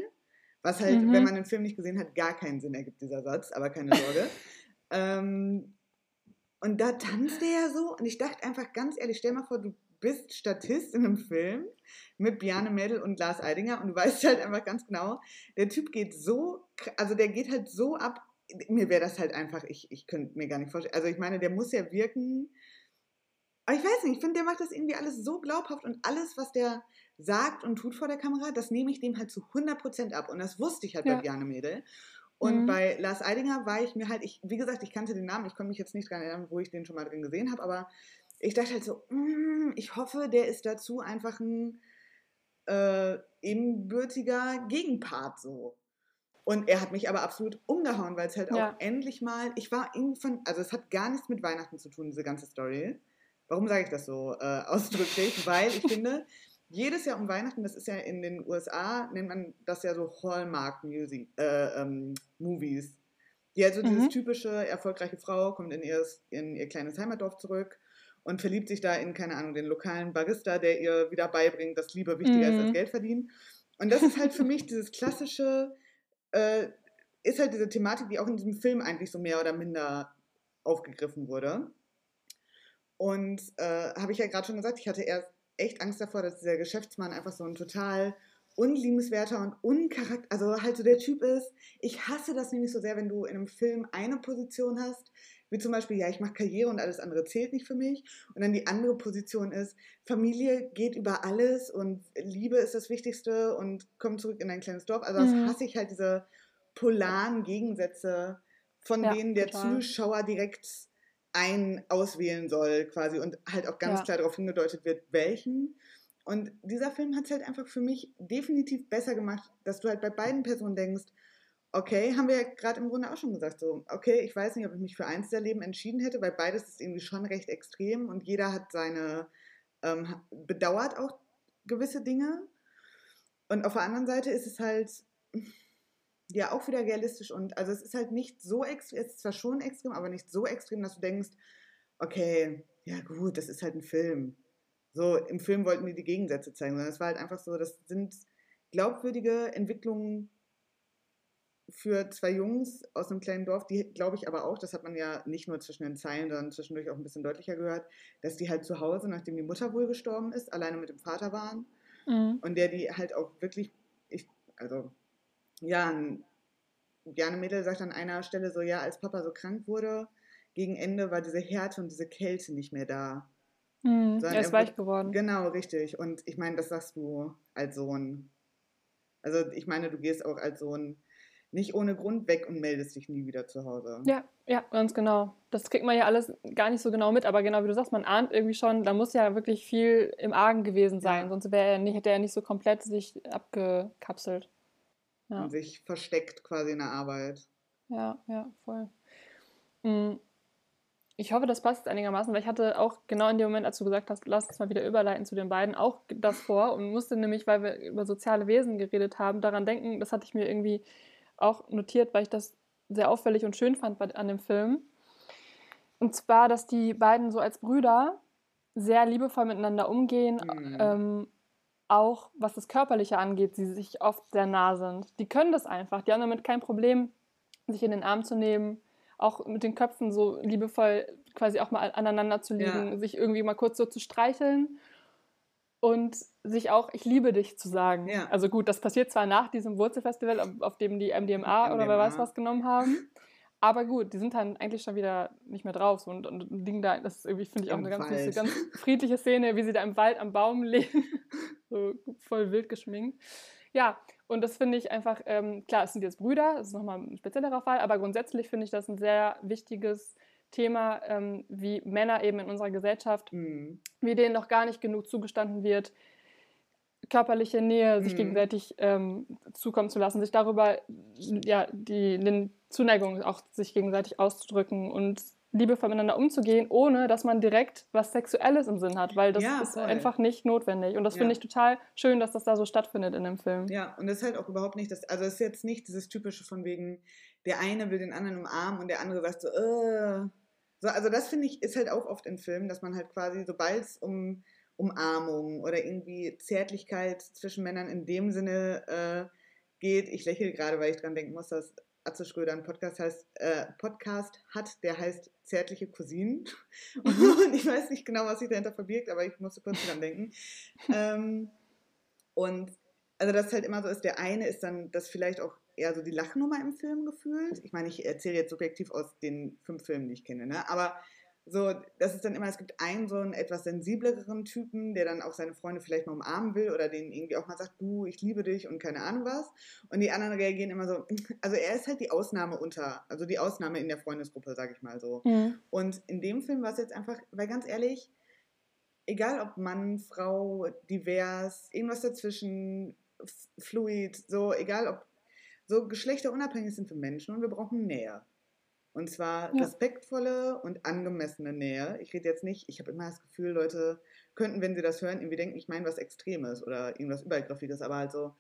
Was halt, mhm. wenn man den Film nicht gesehen hat, gar keinen Sinn ergibt, dieser Satz, aber keine Sorge. ähm, und da tanzt er ja so und ich dachte einfach ganz ehrlich, stell mal vor, du bist Statist in einem Film mit Bjarne Mädel und Lars Eidinger und du weißt halt einfach ganz genau, der Typ geht so, also der geht halt so ab, mir wäre das halt einfach, ich, ich könnte mir gar nicht vorstellen, also ich meine, der muss ja wirken, aber ich weiß nicht, ich finde, der macht das irgendwie alles so glaubhaft und alles, was der sagt und tut vor der Kamera, das nehme ich dem halt zu 100% ab. Und das wusste ich halt ja. bei Bjarne Mädel. Und mhm. bei Lars Eidinger war ich mir halt, ich, wie gesagt, ich kannte den Namen, ich konnte mich jetzt nicht daran erinnern, wo ich den schon mal drin gesehen habe, aber ich dachte halt so, mm, ich hoffe, der ist dazu einfach ein äh, ebenbürtiger Gegenpart so. Und er hat mich aber absolut umgehauen, weil es halt ja. auch endlich mal, ich war irgendwann, also es hat gar nichts mit Weihnachten zu tun, diese ganze Story. Warum sage ich das so äh, ausdrücklich? weil ich finde, jedes Jahr um Weihnachten, das ist ja in den USA, nennt man das ja so Hallmark Music, äh, ähm, Movies. Die also mhm. dieses typische erfolgreiche Frau kommt in ihr, in ihr kleines Heimatdorf zurück und verliebt sich da in, keine Ahnung, den lokalen Barista, der ihr wieder beibringt, dass Liebe wichtiger mhm. ist als Geld verdienen. Und das ist halt für mich dieses klassische, äh, ist halt diese Thematik, die auch in diesem Film eigentlich so mehr oder minder aufgegriffen wurde. Und äh, habe ich ja gerade schon gesagt, ich hatte erst echt Angst davor, dass dieser Geschäftsmann einfach so ein total unliebenswerter und uncharakter, also halt so der Typ ist. Ich hasse das nämlich so sehr, wenn du in einem Film eine Position hast, wie zum Beispiel, ja, ich mache Karriere und alles andere zählt nicht für mich. Und dann die andere Position ist, Familie geht über alles und Liebe ist das Wichtigste und komm zurück in ein kleines Dorf. Also das mhm. hasse ich halt diese polaren Gegensätze, von ja, denen der total. Zuschauer direkt einen auswählen soll quasi und halt auch ganz ja. klar darauf hingedeutet wird, welchen. Und dieser Film hat es halt einfach für mich definitiv besser gemacht, dass du halt bei beiden Personen denkst, okay, haben wir ja gerade im Grunde auch schon gesagt, so, okay, ich weiß nicht, ob ich mich für eins der Leben entschieden hätte, weil beides ist irgendwie schon recht extrem und jeder hat seine, ähm, bedauert auch gewisse Dinge. Und auf der anderen Seite ist es halt, ja, auch wieder realistisch und, also es ist halt nicht so extrem, es ist zwar schon extrem, aber nicht so extrem, dass du denkst, okay, ja gut, das ist halt ein Film. So, im Film wollten die die Gegensätze zeigen, sondern es war halt einfach so, das sind glaubwürdige Entwicklungen für zwei Jungs aus einem kleinen Dorf, die glaube ich aber auch, das hat man ja nicht nur zwischen den Zeilen, sondern zwischendurch auch ein bisschen deutlicher gehört, dass die halt zu Hause, nachdem die Mutter wohl gestorben ist, alleine mit dem Vater waren. Mhm. Und der die halt auch wirklich, ich, also, ja, ein, Jane Mädel sagt an einer Stelle so, ja, als Papa so krank wurde, gegen Ende war diese Härte und diese Kälte nicht mehr da. Mhm, er ist weich geworden. Genau, richtig. Und ich meine, das sagst du als Sohn. Also ich meine, du gehst auch als Sohn nicht ohne Grund weg und meldest dich nie wieder zu Hause. Ja, ja, ganz genau. Das kriegt man ja alles gar nicht so genau mit, aber genau wie du sagst, man ahnt irgendwie schon, da muss ja wirklich viel im Argen gewesen sein, ja. sonst wäre er nicht, hätte er nicht so komplett sich abgekapselt. Ja. Und sich versteckt quasi in der Arbeit. Ja, ja, voll. Mhm. Ich hoffe, das passt einigermaßen, weil ich hatte auch genau in dem Moment, als du gesagt hast, lass uns mal wieder überleiten zu den beiden, auch das vor und musste nämlich, weil wir über soziale Wesen geredet haben, daran denken, das hatte ich mir irgendwie auch notiert, weil ich das sehr auffällig und schön fand an dem Film. Und zwar, dass die beiden so als Brüder sehr liebevoll miteinander umgehen, mhm. ähm, auch was das Körperliche angeht, sie sich oft sehr nah sind. Die können das einfach, die haben damit kein Problem, sich in den Arm zu nehmen, auch mit den Köpfen so liebevoll quasi auch mal aneinander zu liegen, ja. sich irgendwie mal kurz so zu streicheln und sich auch ich liebe dich zu sagen. Ja. Also gut, das passiert zwar nach diesem Wurzelfestival, auf, dem die MDMA, MDMA, oder wer weiß was genommen haben, aber gut, die sind dann eigentlich schon wieder nicht mehr drauf und, und liegen da, das ist irgendwie, finde ich, auch Im eine ganz, süße, ganz friedliche Szene, wie sie da im Wald am Baum liegen, so voll wild geschminkt. Ja, und das finde ich einfach, ähm, klar, es sind jetzt Brüder, das ist nochmal ein speziellerer Fall, aber grundsätzlich finde ich das ein sehr wichtiges Thema, ähm, wie Männer eben in unserer Gesellschaft, mhm. wie denen noch gar nicht genug zugestanden wird, körperliche Nähe sich mhm. gegenseitig ähm, zukommen zu lassen, sich darüber, ja, die, die Zuneigung auch sich gegenseitig auszudrücken und liebevoll miteinander umzugehen, ohne dass man direkt was Sexuelles im Sinn hat, weil das ja, ist einfach nicht notwendig. Und das ja. finde ich total schön, dass das da so stattfindet in dem Film. Ja, und das ist halt auch überhaupt nicht das, also es ist jetzt nicht dieses typische von wegen, der eine will den anderen umarmen und der andere sagt so, äh. so also das finde ich, ist halt auch oft in Filmen, dass man halt quasi, sobald es um Umarmung oder irgendwie Zärtlichkeit zwischen Männern in dem Sinne äh, geht, ich lächle gerade, weil ich dran denken muss, dass Atze Schröder einen Podcast, heißt, äh, Podcast hat, der heißt Zärtliche Cousinen. Mhm. Und ich weiß nicht genau, was sich dahinter verbirgt, aber ich musste kurz dran denken. ähm, und also das halt immer so ist, der eine ist dann das vielleicht auch eher so die Lachnummer im Film gefühlt. Ich meine, ich erzähle jetzt subjektiv aus den fünf Filmen, die ich kenne, ne? aber so, das ist dann immer, es gibt einen so einen etwas sensibleren Typen, der dann auch seine Freunde vielleicht mal umarmen will oder denen irgendwie auch mal sagt, du, ich liebe dich und keine Ahnung was. Und die anderen reagieren immer so, also er ist halt die Ausnahme unter, also die Ausnahme in der Freundesgruppe, sag ich mal so. Mhm. Und in dem Film war es jetzt einfach, weil ganz ehrlich, egal ob Mann, Frau, divers, irgendwas dazwischen, fluid, so, egal ob, so geschlechterunabhängig sind wir Menschen und wir brauchen Nähe. Und zwar ja. respektvolle und angemessene Nähe. Ich rede jetzt nicht, ich habe immer das Gefühl, Leute könnten, wenn sie das hören, irgendwie denken, ich meine was Extremes oder irgendwas Übergriffiges, aber halt so.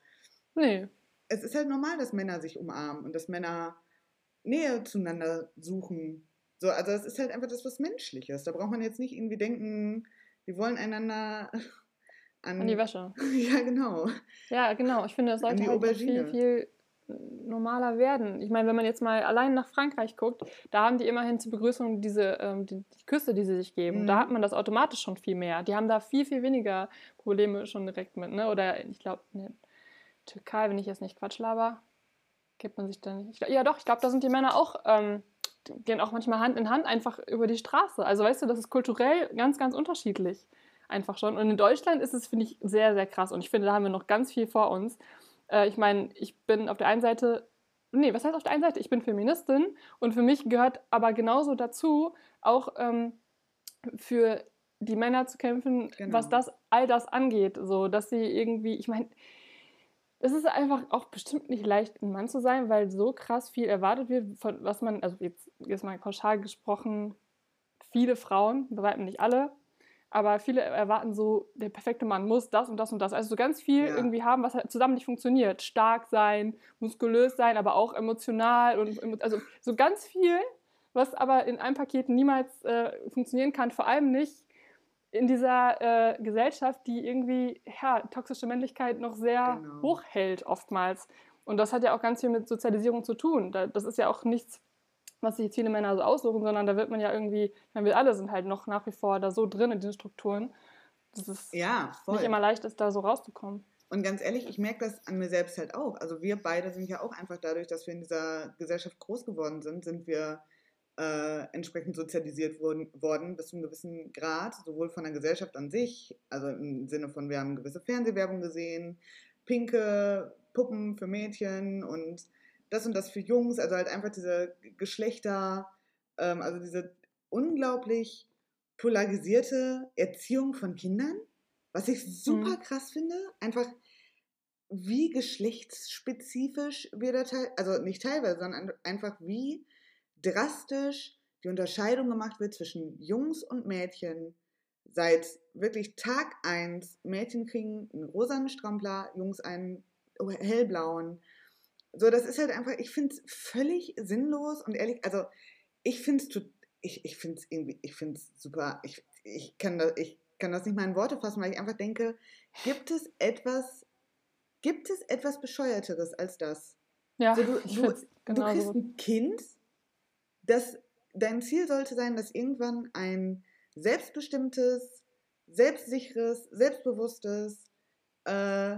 Nee. Es ist halt normal, dass Männer sich umarmen und dass Männer Nähe zueinander suchen. So, also es ist halt einfach das was Menschliches. Da braucht man jetzt nicht irgendwie denken, wir wollen einander an, an die Wäsche. Ja, genau. Ja, genau. Ich finde, das sollte halt viel, viel normaler werden. Ich meine, wenn man jetzt mal allein nach Frankreich guckt, da haben die immerhin zur Begrüßung diese ähm, die, die, Küsse, die sie sich geben. Mhm. Da hat man das automatisch schon viel mehr. Die haben da viel, viel weniger Probleme schon direkt mit. Ne? Oder ich glaube, ne, Türkei, wenn ich jetzt nicht Quatsch laber, gibt man sich da nicht. ja, doch, ich glaube, da sind die Männer auch, ähm, gehen auch manchmal Hand in Hand einfach über die Straße. Also weißt du, das ist kulturell ganz, ganz unterschiedlich. Einfach schon. Und in Deutschland ist es, finde ich, sehr, sehr krass. Und ich finde, da haben wir noch ganz viel vor uns. Äh, ich meine, ich bin auf der einen Seite, nee, was heißt auf der einen Seite? Ich bin Feministin und für mich gehört aber genauso dazu, auch ähm, für die Männer zu kämpfen, genau. was das all das angeht, so dass sie irgendwie, ich meine, es ist einfach auch bestimmt nicht leicht, ein Mann zu sein, weil so krass viel erwartet wird, von was man, also jetzt, jetzt mal pauschal gesprochen, viele Frauen, bei weitem nicht alle, aber viele erwarten so, der perfekte Mann muss das und das und das. Also so ganz viel ja. irgendwie haben, was halt zusammen nicht funktioniert. Stark sein, muskulös sein, aber auch emotional und also so ganz viel, was aber in einem Paket niemals äh, funktionieren kann. Vor allem nicht in dieser äh, Gesellschaft, die irgendwie ja, toxische Männlichkeit noch sehr genau. hoch hält oftmals. Und das hat ja auch ganz viel mit Sozialisierung zu tun. Das ist ja auch nichts was sich jetzt viele Männer so aussuchen, sondern da wird man ja irgendwie, meine, wir alle sind halt noch nach wie vor da so drin in den Strukturen, dass es ja, nicht immer leicht ist, da so rauszukommen. Und ganz ehrlich, ich merke das an mir selbst halt auch. Also wir beide sind ja auch einfach dadurch, dass wir in dieser Gesellschaft groß geworden sind, sind wir äh, entsprechend sozialisiert worden, worden bis zu einem gewissen Grad, sowohl von der Gesellschaft an sich, also im Sinne von, wir haben gewisse Fernsehwerbung gesehen, pinke Puppen für Mädchen und das und das für Jungs, also halt einfach diese Geschlechter, ähm, also diese unglaublich polarisierte Erziehung von Kindern, was ich super mhm. krass finde, einfach wie geschlechtsspezifisch wir da teil, also nicht teilweise, sondern einfach wie drastisch die Unterscheidung gemacht wird zwischen Jungs und Mädchen. Seit wirklich Tag 1, Mädchen kriegen einen rosanen Strampler, Jungs einen hellblauen. So, das ist halt einfach, ich finde es völlig sinnlos und ehrlich, also ich finde es ich, ich finde es irgendwie, ich finde es super, ich, ich, kann das, ich kann das nicht mal in Worte fassen, weil ich einfach denke, gibt es etwas, gibt es etwas Bescheuerteres als das? Ja, so, du, du, du kriegst ein Kind, das, dein Ziel sollte sein, dass irgendwann ein selbstbestimmtes, selbstsicheres, selbstbewusstes äh,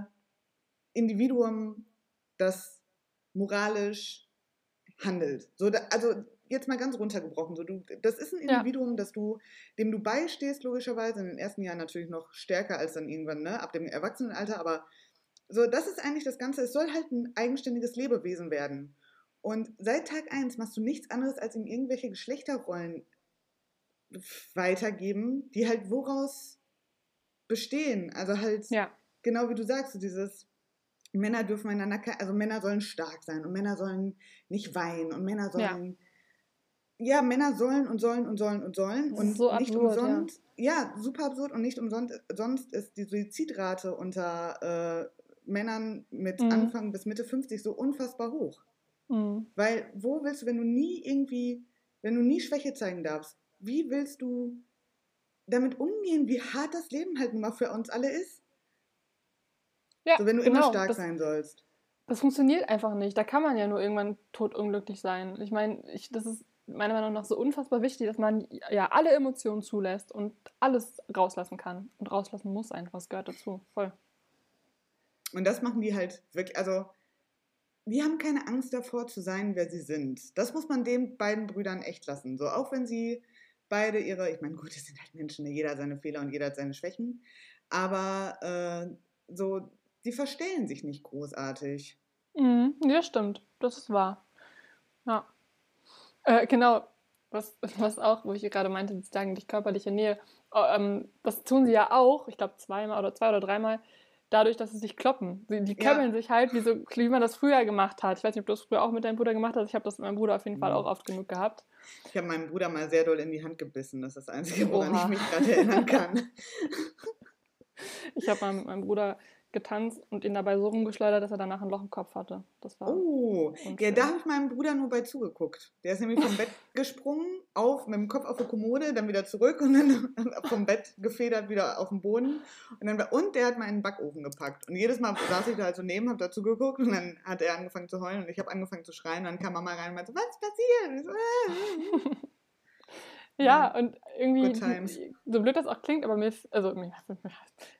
Individuum, das moralisch handelt. So, da, also jetzt mal ganz runtergebrochen. So, du, das ist ein Individuum, ja. das du, dem du beistehst, logischerweise, in den ersten Jahren natürlich noch stärker als dann irgendwann, ne, ab dem Erwachsenenalter, aber so, das ist eigentlich das Ganze. Es soll halt ein eigenständiges Lebewesen werden. Und seit Tag 1 machst du nichts anderes, als ihm irgendwelche Geschlechterrollen weitergeben, die halt woraus bestehen. Also halt, ja. genau wie du sagst, so dieses, Männer dürfen einander, also Männer sollen stark sein und Männer sollen nicht weinen und Männer sollen, ja, ja Männer sollen und sollen und sollen und sollen und so nicht absurd, umsonst, ja. ja. super absurd und nicht umsonst sonst ist die Suizidrate unter äh, Männern mit mhm. Anfang bis Mitte 50 so unfassbar hoch. Mhm. Weil wo willst du, wenn du nie irgendwie, wenn du nie Schwäche zeigen darfst, wie willst du damit umgehen, wie hart das Leben halt nun mal für uns alle ist? Ja, so, wenn du genau, immer stark das, sein sollst. Das funktioniert einfach nicht. Da kann man ja nur irgendwann totunglücklich sein. Ich meine, ich, das ist meiner Meinung nach so unfassbar wichtig, dass man ja alle Emotionen zulässt und alles rauslassen kann und rauslassen muss einfach. Das gehört dazu. Voll. Und das machen die halt wirklich, also die haben keine Angst davor zu sein, wer sie sind. Das muss man den beiden Brüdern echt lassen. So, auch wenn sie beide ihre, ich meine, gut, es sind halt Menschen, ne? jeder hat seine Fehler und jeder hat seine Schwächen, aber äh, so, die verstellen sich nicht großartig. Mhm, ja, stimmt. Das ist wahr. Ja. Äh, genau. Was, was auch, wo ich gerade meinte, die sagen die körperliche Nähe, oh, ähm, das tun sie ja auch, ich glaube zweimal oder zwei oder dreimal, dadurch, dass sie sich kloppen. Die, die kömmeln ja. sich halt, wie, so, wie man das früher gemacht hat. Ich weiß nicht, ob du das früher auch mit deinem Bruder gemacht hast. Ich habe das mit meinem Bruder auf jeden Fall auch oft genug gehabt. Ich habe meinen Bruder mal sehr doll in die Hand gebissen. Das ist das Einzige, woran Oha. ich mich gerade erinnern kann. ich habe meinem, meinem Bruder getanzt und ihn dabei so rumgeschleudert, dass er danach ein Loch im Kopf hatte. Das war Oh, ja, da habe ich meinem Bruder nur bei zugeguckt. Der ist nämlich vom Bett gesprungen, auf, mit dem Kopf auf die Kommode, dann wieder zurück und dann vom Bett gefedert wieder auf den Boden. Und, dann, und der hat mal in den Backofen gepackt. Und jedes Mal saß ich da halt so neben, habe da zugeguckt und dann hat er angefangen zu heulen und ich habe angefangen zu schreien. Und dann kam Mama rein und meinte, was passiert? Und so, äh. Ja, und irgendwie, so blöd das auch klingt, aber mir, also,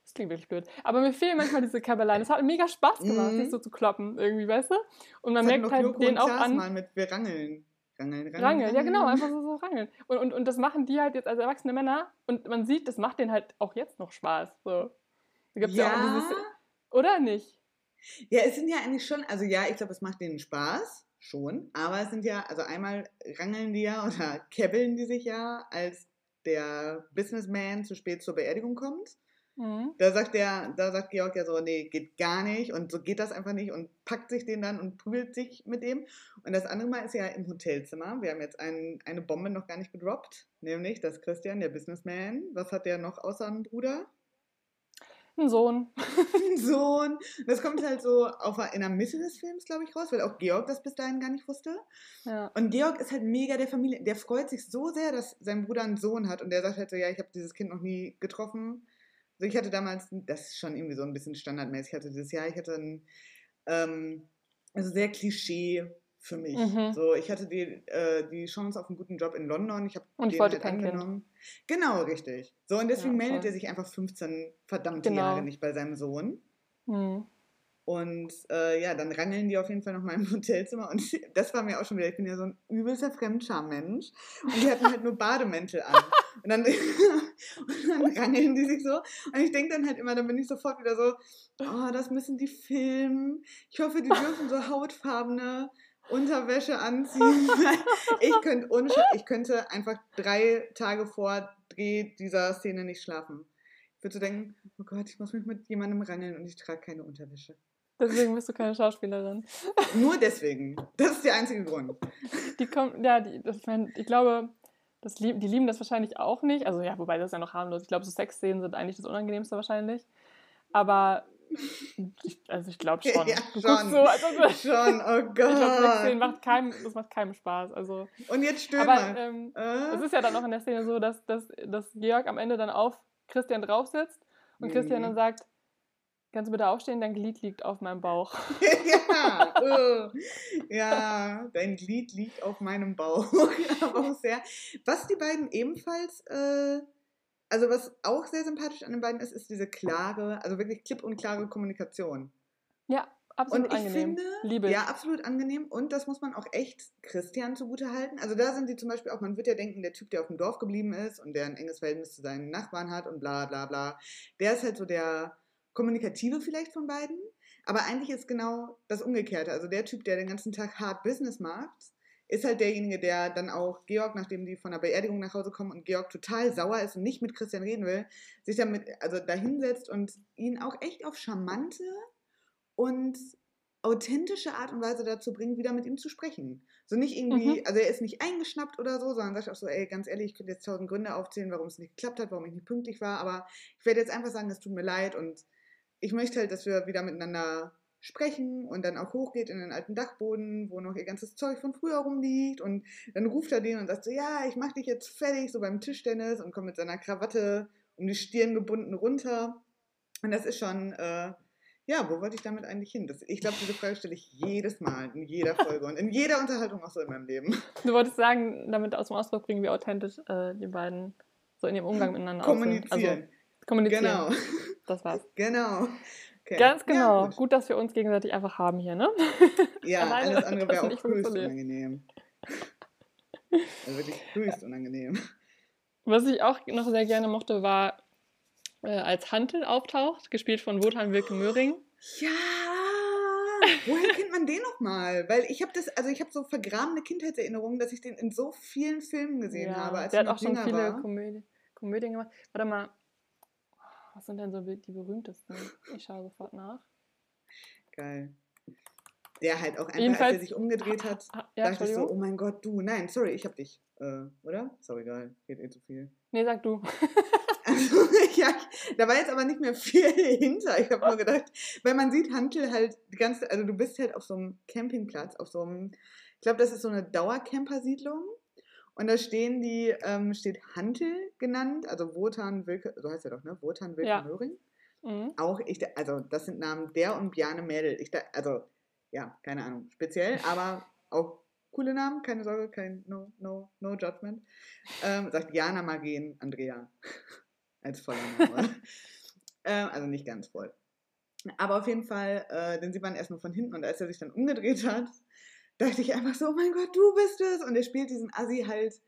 das klingt wirklich blöd, aber mir fehlen manchmal diese Kabeleien. Es hat mega Spaß gemacht, sich mhm. so zu kloppen, irgendwie, weißt du? Und man das merkt halt den auch an. Mal mit wir rangeln. Rangeln, rangeln, rangeln, ja genau, einfach so, so rangeln. Und, und, und das machen die halt jetzt als erwachsene Männer und man sieht, das macht denen halt auch jetzt noch Spaß. So. Da gibt's ja, ja auch dieses, oder nicht? Ja, es sind ja eigentlich schon, also ja, ich glaube, es macht denen Spaß schon. Aber es sind ja, also einmal rangeln die ja oder kebbeln die sich ja, als der Businessman zu spät zur Beerdigung kommt. Mhm. Da sagt der, da sagt Georg ja so, nee, geht gar nicht und so geht das einfach nicht und packt sich den dann und prügelt sich mit dem. Und das andere Mal ist ja im Hotelzimmer. Wir haben jetzt ein, eine Bombe noch gar nicht gedroppt, nämlich dass Christian, der Businessman, was hat der noch außer einem Bruder? Ein Sohn. Ein Sohn. Das kommt halt so auf, in der Mitte des Films, glaube ich, raus, weil auch Georg das bis dahin gar nicht wusste. Ja. Und Georg ist halt mega der Familie. Der freut sich so sehr, dass sein Bruder einen Sohn hat. Und der sagt halt so, ja, ich habe dieses Kind noch nie getroffen. Also ich hatte damals, das ist schon irgendwie so ein bisschen standardmäßig, ich hatte dieses Jahr, ich hatte ein, ähm, also sehr Klischee für mich. Mhm. So, ich hatte die, äh, die Chance auf einen guten Job in London. Ich habe den wollte halt angenommen. Kind. Genau, richtig. So, und deswegen ja, meldet er sich einfach 15 verdammte genau. Jahre nicht bei seinem Sohn. Mhm. Und äh, ja, dann rangeln die auf jeden Fall noch mal im Hotelzimmer. Und das war mir auch schon wieder, ich bin ja so ein übelster Fremdscham-Mensch. Und die hatten halt nur Bademäntel an. Und dann, und dann rangeln die sich so. Und ich denke dann halt immer, dann bin ich sofort wieder so, oh, das müssen die filmen. Ich hoffe, die dürfen so hautfarbene Unterwäsche anziehen. ich, könnte ich könnte einfach drei Tage vor Dreh dieser Szene nicht schlafen. Ich würde so denken, oh Gott, ich muss mich mit jemandem rangeln und ich trage keine Unterwäsche. Deswegen bist du keine Schauspielerin. Nur deswegen. Das ist der einzige Grund. Die kommen, ja, die, das, ich, mein, ich glaube, das, die lieben das wahrscheinlich auch nicht. Also ja, wobei das ist ja noch harmlos. Ich glaube, so Sexszenen sind eigentlich das Unangenehmste wahrscheinlich. Aber ich, also ich glaube schon. Ja, schon. So, also, schon, oh Gott. Ich glaube, macht keinem, das macht keinem Spaß. Also, Und jetzt stöhne. Aber ähm, äh? es ist ja dann auch in der Szene so, dass, dass, dass Georg am Ende dann auf Christian drauf sitzt und mhm. Christian dann sagt, kannst du bitte aufstehen, dein Glied liegt auf meinem Bauch. ja, uh, ja, dein Glied liegt auf meinem Bauch. Auch sehr. Was die beiden ebenfalls... Äh, also was auch sehr sympathisch an den beiden ist, ist diese klare, also wirklich klipp und klare Kommunikation. Ja, absolut und ich angenehm. Finde, Liebe. Ja, absolut angenehm. Und das muss man auch echt Christian zugute halten. Also da sind sie zum Beispiel auch, man wird ja denken, der Typ, der auf dem Dorf geblieben ist und der ein enges Verhältnis zu seinen Nachbarn hat und bla bla bla, der ist halt so der Kommunikative vielleicht von beiden. Aber eigentlich ist genau das Umgekehrte. Also der Typ, der den ganzen Tag hart Business macht, ist halt derjenige, der dann auch Georg, nachdem die von der Beerdigung nach Hause kommen und Georg total sauer ist und nicht mit Christian reden will, sich damit, also da hinsetzt und ihn auch echt auf charmante und authentische Art und Weise dazu bringt, wieder mit ihm zu sprechen. So nicht irgendwie, mhm. also er ist nicht eingeschnappt oder so, sondern sagt auch so, ey, ganz ehrlich, ich könnte jetzt tausend Gründe aufzählen, warum es nicht geklappt hat, warum ich nicht pünktlich war, aber ich werde jetzt einfach sagen, es tut mir leid und ich möchte halt, dass wir wieder miteinander sprechen und dann auch hochgeht in den alten Dachboden, wo noch ihr ganzes Zeug von früher rumliegt und dann ruft er den und sagt so, ja, ich mach dich jetzt fertig, so beim Tischtennis und kommt mit seiner Krawatte um die Stirn gebunden runter. Und das ist schon, äh, ja, wo wollte ich damit eigentlich hin? Das, ich glaube, diese Frage stelle ich jedes Mal, in jeder Folge und in jeder Unterhaltung auch so in meinem Leben. Du wolltest sagen, damit aus dem Ausdruck bringen, wie authentisch äh, die beiden so in ihrem Umgang miteinander kommunizieren. Also, kommunizieren. Genau. Das war's. Genau. Okay. Ganz genau. Ja, gut. gut. dass wir uns gegenseitig einfach haben hier, ne? Ja, alles andere wäre auch höchst unangenehm. Also wirklich höchst unangenehm. Was ich auch noch sehr gerne mochte, war, äh, als Hantel auftaucht, gespielt von Wotan Wilke Möhring. Ja! Woher kennt man den nochmal? Weil ich habe das, also ich habe so vergrabene Kindheitserinnerungen, dass ich den in so vielen Filmen gesehen ja, habe. Als der hat auch schon viele Komödien, Komödien gemacht. Warte mal, was sind denn so die berühmtesten? Ich schaue sofort nach. Geil. Der halt auch einfach, Jedenfalls, als er sich umgedreht hat, ja, dachte ich so, oh mein Gott, du, nein, sorry, ich hab dich. Äh, oder? Sorry, egal, geht eh zu viel. Nee, sag du. Also, ja, da war jetzt aber nicht mehr viel hinter. Ich habe nur gedacht, weil man sieht Hantel halt die ganze, also du bist halt auf so einem Campingplatz, auf so einem, ich glaube, das ist so eine Dauercamper-Siedlung. Und da stehen die, ähm, steht Hantel genannt, also Wotan Wilke, so heißt er doch, ne? Wotan Wilke Ja. Möhring. Mhm. Auch ich, also das sind Namen der und Bjarne Mädel. Ich, also, ja, keine Ahnung, speziell, aber auch coole Namen, keine Sorge, kein No, No, No Judgment. Ähm, sagt Jana Magen Andrea als voller Name. ähm, also nicht ganz voll. Aber auf jeden Fall, äh, den sieht man erst nur von hinten und als er sich dann umgedreht hat, dachte ich einfach so, oh mein Gott, du bist es! Und er spielt diesen Assi halt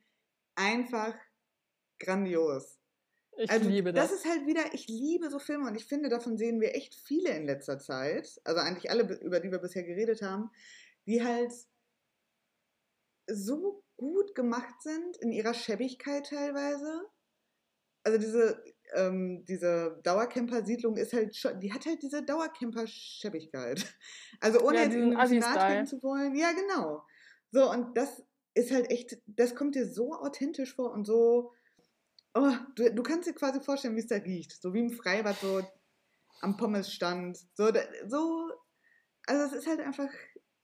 einfach grandios. Ich Also, liebe das. Das ist halt wieder, ich liebe so Filme und ich finde, davon sehen wir echt viele in letzter Zeit. Also eigentlich alle, über die wir bisher geredet haben, die halt so gut gemacht sind in ihrer Schäbigkeit teilweise. Also diese, ähm, diese Dauercamper-Siedlung ist halt schon, die hat halt diese Dauercamper-Schäbigkeit. Also ohne Ja, jetzt irgendwie nachdenken zu wollen. Ja, genau. So, und das ist halt echt, das kommt dir so authentisch vor und so, oh, du, du kannst dir quasi vorstellen, wie es da riecht. So wie im Freibad, so am Pommesstand. So, so, also es ist halt einfach,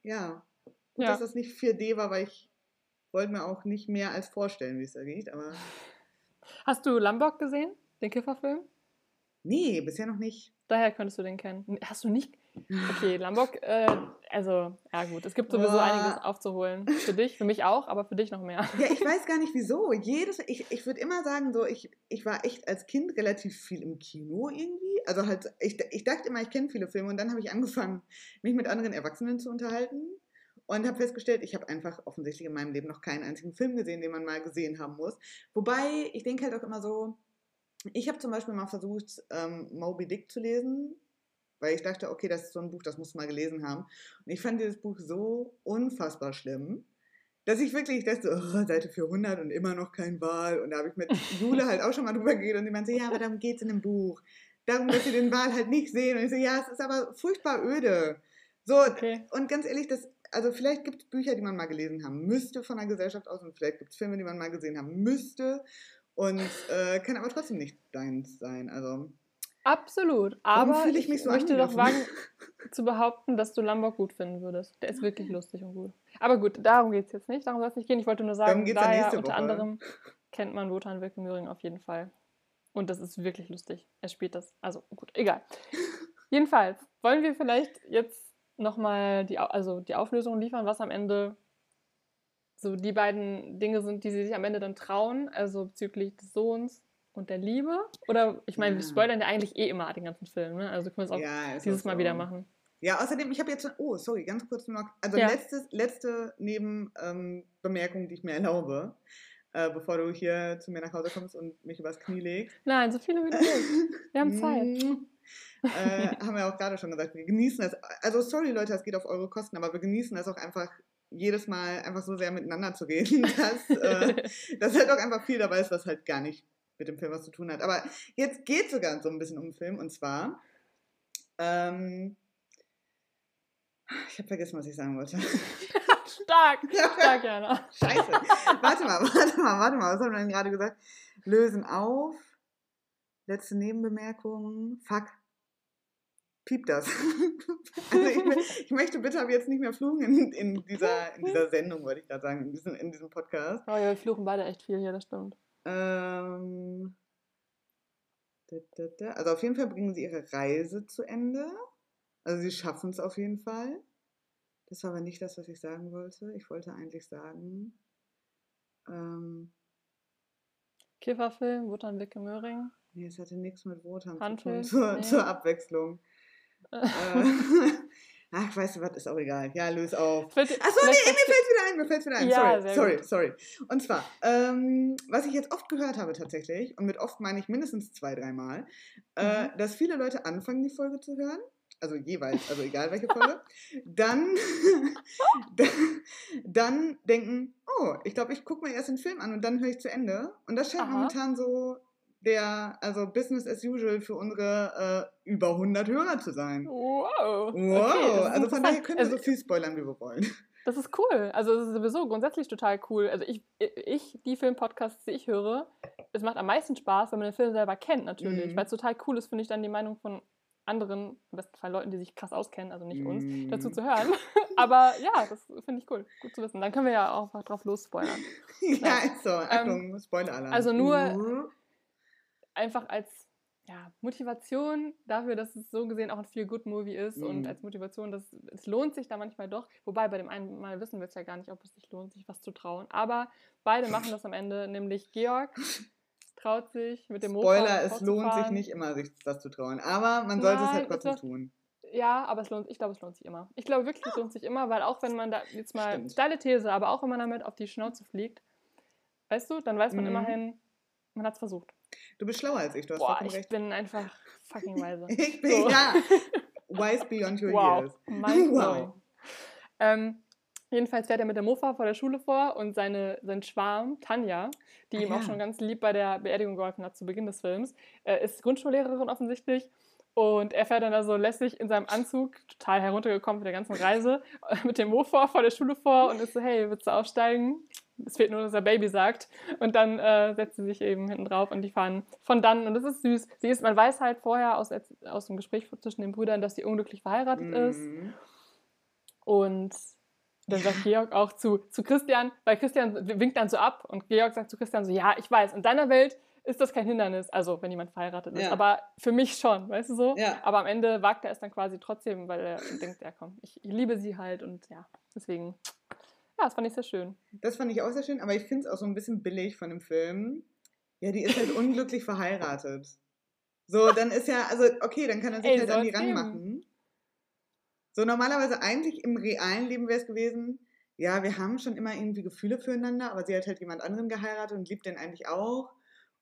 ja, gut, Ja. dass das nicht 4D war, weil ich wollte mir auch nicht mehr als vorstellen, wie es da riecht, aber Hast du Lombok gesehen? Den Kifferfilm? nee, bisher noch nicht. Daher könntest du den kennen. Hast du nicht? Okay, Lombok, äh, also, ja gut, es gibt sowieso Boah. einiges aufzuholen. Für dich, für mich auch, aber für dich noch mehr. Ja, ich weiß gar nicht wieso. Jedes, ich, ich würde immer sagen, so, ich, ich war echt als Kind relativ viel im Kino irgendwie. Also halt, ich, ich dachte immer, ich kenne viele Filme und dann habe ich angefangen, mich mit anderen Erwachsenen zu unterhalten und habe festgestellt, ich habe einfach offensichtlich in meinem Leben noch keinen einzigen Film gesehen, den man mal gesehen haben muss. Wobei, ich denke halt auch immer so, ich habe zum Beispiel mal versucht, ähm, Moby Dick zu lesen, weil ich dachte, okay, das ist so ein Buch, das musst du mal gelesen haben. Und ich fand dieses Buch so unfassbar schlimm, dass ich wirklich dachte, oh, Seite 400 und immer noch kein Wal. Und da habe ich mit Jule halt auch schon mal drüber geredet und die meinte, ja, aber darum geht es in dem Buch. Darum, dass sie den Wal halt nicht sehen. Und ich so, ja, es ist aber furchtbar öde. So, Okay. und ganz ehrlich, das, also vielleicht gibt es Bücher, die man mal gelesen haben müsste von der Gesellschaft aus und vielleicht gibt es Filme, die man mal gesehen haben müsste und äh, kann aber trotzdem nicht deins sein. Also, Absolut. Aber ich ich, mich so möchte doch wagen zu behaupten, dass du Lombok gut finden würdest. Der ist wirklich lustig und gut. Aber gut, darum geht es jetzt nicht. Darum soll es nicht gehen. Ich wollte nur sagen, daher unter Woche. anderem kennt man Wotan Wilke Möhring auf jeden Fall. Und das ist wirklich lustig. Er spielt das. Also gut, egal. Jedenfalls wollen wir vielleicht jetzt nochmal die, also die Auflösung liefern, was am Ende so die beiden Dinge sind, die sie sich am Ende dann trauen, also bezüglich des Sohns und der Liebe. Oder, ich meine, wir Ja. spoilern ja eigentlich eh immer den ganzen Film, ne? Also können wir es auch ja, dieses Mal so. wieder machen. Ja, außerdem, ich habe jetzt schon, oh, sorry, ganz kurz noch, also Ja. letztes, letzte Nebenbemerkung, ähm, die ich mir erlaube, äh, bevor du hier zu mir nach Hause kommst und mich übers Knie legst. Nein, so viele wie du willst. Wir haben Zeit. äh, haben wir auch gerade schon gesagt, wir genießen das. Also sorry Leute, das geht auf eure Kosten, aber wir genießen das auch einfach jedes Mal einfach so sehr miteinander zu reden, dass, äh, dass halt auch einfach viel dabei ist, was halt gar nicht mit dem Film was zu tun hat. Aber jetzt geht sogar so ein bisschen um den Film und zwar, ähm, ich habe vergessen, was ich sagen wollte. Stark, stark, Jana. Scheiße. Warte mal, warte mal, warte mal. Was haben wir denn gerade gesagt? Lösen auf. Letzte Nebenbemerkung. Fuck. Piep das. Also ich, ich möchte bitte ab jetzt nicht mehr fluchen in, in, dieser, in dieser Sendung, wollte ich gerade sagen, in diesem, in diesem Podcast. Oh ja, wir fluchen beide echt viel hier, das stimmt. Ähm, da, da, da. Also auf jeden Fall bringen sie ihre Reise zu Ende. Also sie schaffen es auf jeden Fall. Das war aber nicht das, was ich sagen wollte. Ich wollte eigentlich sagen, ähm, Kifferfilm, Wotan Wilke Möhring. nee, es hatte nichts mit Wotan zu Handel, tun, zur, nee. zur Abwechslung. Äh, ach, weißt du was, ist auch egal. Ja, löse auf. Achso, nee, mir fällt wieder ein, mir fällt wieder ein. Ja, sorry, sorry, sorry. Und zwar, ähm, was ich jetzt oft gehört habe tatsächlich, und mit oft meine ich mindestens zwei, dreimal, äh, Mhm. dass viele Leute anfangen, die Folge zu hören, also jeweils, also egal welche Folge, dann, dann, dann denken, oh, ich glaube, ich gucke mir erst den Film an und dann höre ich zu Ende. Und das scheint Aha. momentan so der, also Business as usual für unsere äh, über 100 Hörer zu sein. Wow. Wow, Okay, also von daher können wir so Also, viel spoilern, wie wir wollen. Das ist cool. Also es ist sowieso grundsätzlich total cool. Also ich, ich die Filmpodcasts, die ich höre, es macht am meisten Spaß, wenn man den Film selber kennt, natürlich. Mhm. Weil es total cool ist, finde ich, dann die Meinung von anderen, im besten Fall Leuten, die sich krass auskennen, also nicht uns, Mhm. dazu zu hören. Aber ja, das finde ich cool. Gut zu wissen. Dann können wir ja auch einfach drauf losspoilern. ja, ist so. Achtung, Spoiler-Alarm. Ähm, also nur- Mhm. Einfach als ja, Motivation dafür, dass es so gesehen auch ein Feel-Good-Movie ist und Mhm. als Motivation, dass es lohnt sich da manchmal doch. Wobei bei dem einen Mal wissen wir es ja gar nicht, ob es sich lohnt, sich was zu trauen. Aber beide machen das am Ende, nämlich Georg traut sich mit dem Mofa Spoiler, es lohnt sich nicht immer, sich das zu trauen. Aber man sollte es Nein, halt trotzdem es tun. Ja, aber es lohnt, ich glaube, es lohnt sich immer. Ich glaube wirklich, es lohnt sich immer, weil auch wenn man da jetzt mal, Stimmt. steile These, aber auch wenn man damit auf die Schnauze fliegt, weißt du, dann weiß man Mhm. immerhin, man hat es versucht. Du bist schlauer als ich, du hast Boah, vollkommen ich recht. bin einfach fucking weise. Ich bin, So. ja, wise beyond your Wow, years. mind Wow. Ähm, jedenfalls fährt er mit der Mofa vor der Schule vor und seine, sein Schwarm, Tanja, die Ah, ihm auch ja. schon ganz lieb bei der Beerdigung geholfen hat zu Beginn des Films, äh, ist Grundschullehrerin offensichtlich. Und er fährt dann da so lässig in seinem Anzug, total heruntergekommen von der ganzen Reise, mit dem Mofa vor der Schule vor und ist so, hey, willst du aussteigen? Es fehlt nur, dass er Baby sagt. Und dann äh, setzt sie sich eben hinten drauf und die fahren von dann. Und das ist süß. Sie ist, man weiß halt vorher aus, aus dem Gespräch zwischen den Brüdern, dass sie unglücklich verheiratet ist. Mhm. Und dann sagt Georg auch zu, zu Christian, weil Christian winkt dann so ab und Georg sagt zu Christian so, ja, ich weiß, in deiner Welt ist das kein Hindernis, also wenn jemand verheiratet ist, Ja. aber für mich schon, weißt du so? Ja. Aber am Ende wagt er es dann quasi trotzdem, weil er denkt, ja komm, ich, ich liebe sie halt und ja, deswegen, ja, das fand ich sehr schön. Das fand ich auch sehr schön, aber ich finde es auch so ein bisschen billig von dem Film. Ja, die ist halt unglücklich verheiratet. So, dann ist ja, also okay, dann kann er sich Ey, halt an die ranmachen. So, normalerweise eigentlich im realen Leben wäre es gewesen, ja, wir haben schon immer irgendwie Gefühle füreinander, aber sie hat halt jemand anderen geheiratet und liebt den eigentlich auch.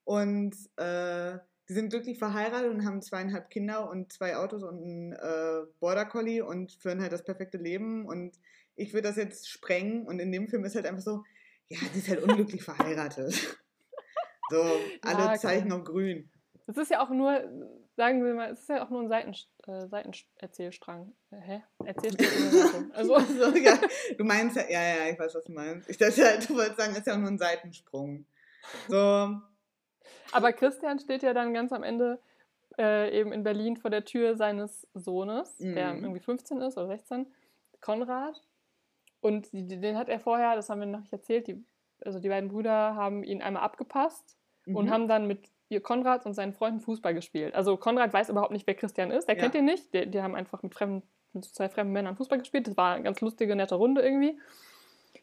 Und äh, die sind glücklich verheiratet und haben zweieinhalb Kinder und zwei Autos und einen äh, Border Collie und führen halt das perfekte Leben. Und ich würde das jetzt sprengen und in dem Film ist halt einfach so, ja, die ist halt unglücklich verheiratet. So, alle Ja, Zeichen komm. auf grün. Es ist ja auch nur, sagen wir mal, es ist ja auch nur ein Seiten, äh, Seitenerzählstrang. Äh, hä? Erzählstrang der. Also, so, ja, du meinst ja, ja, ja, ich weiß, was du meinst. Ich dachte halt, du wolltest sagen, ist ja auch nur ein Seitensprung. So, Aber Christian steht ja dann ganz am Ende äh, eben in Berlin vor der Tür seines Sohnes, der Mhm. irgendwie 15 ist oder 16, Konrad. Und den hat er vorher, das haben wir noch nicht erzählt, die, also die beiden Brüder haben ihn einmal abgepasst und mhm. haben dann mit ihr Konrad und seinen Freunden Fußball gespielt. Also Konrad weiß überhaupt nicht, wer Christian ist. Der Ja. kennt ihn nicht. Die, die haben einfach mit, fremden, mit zwei fremden Männern Fußball gespielt. Das war eine ganz lustige, nette Runde irgendwie.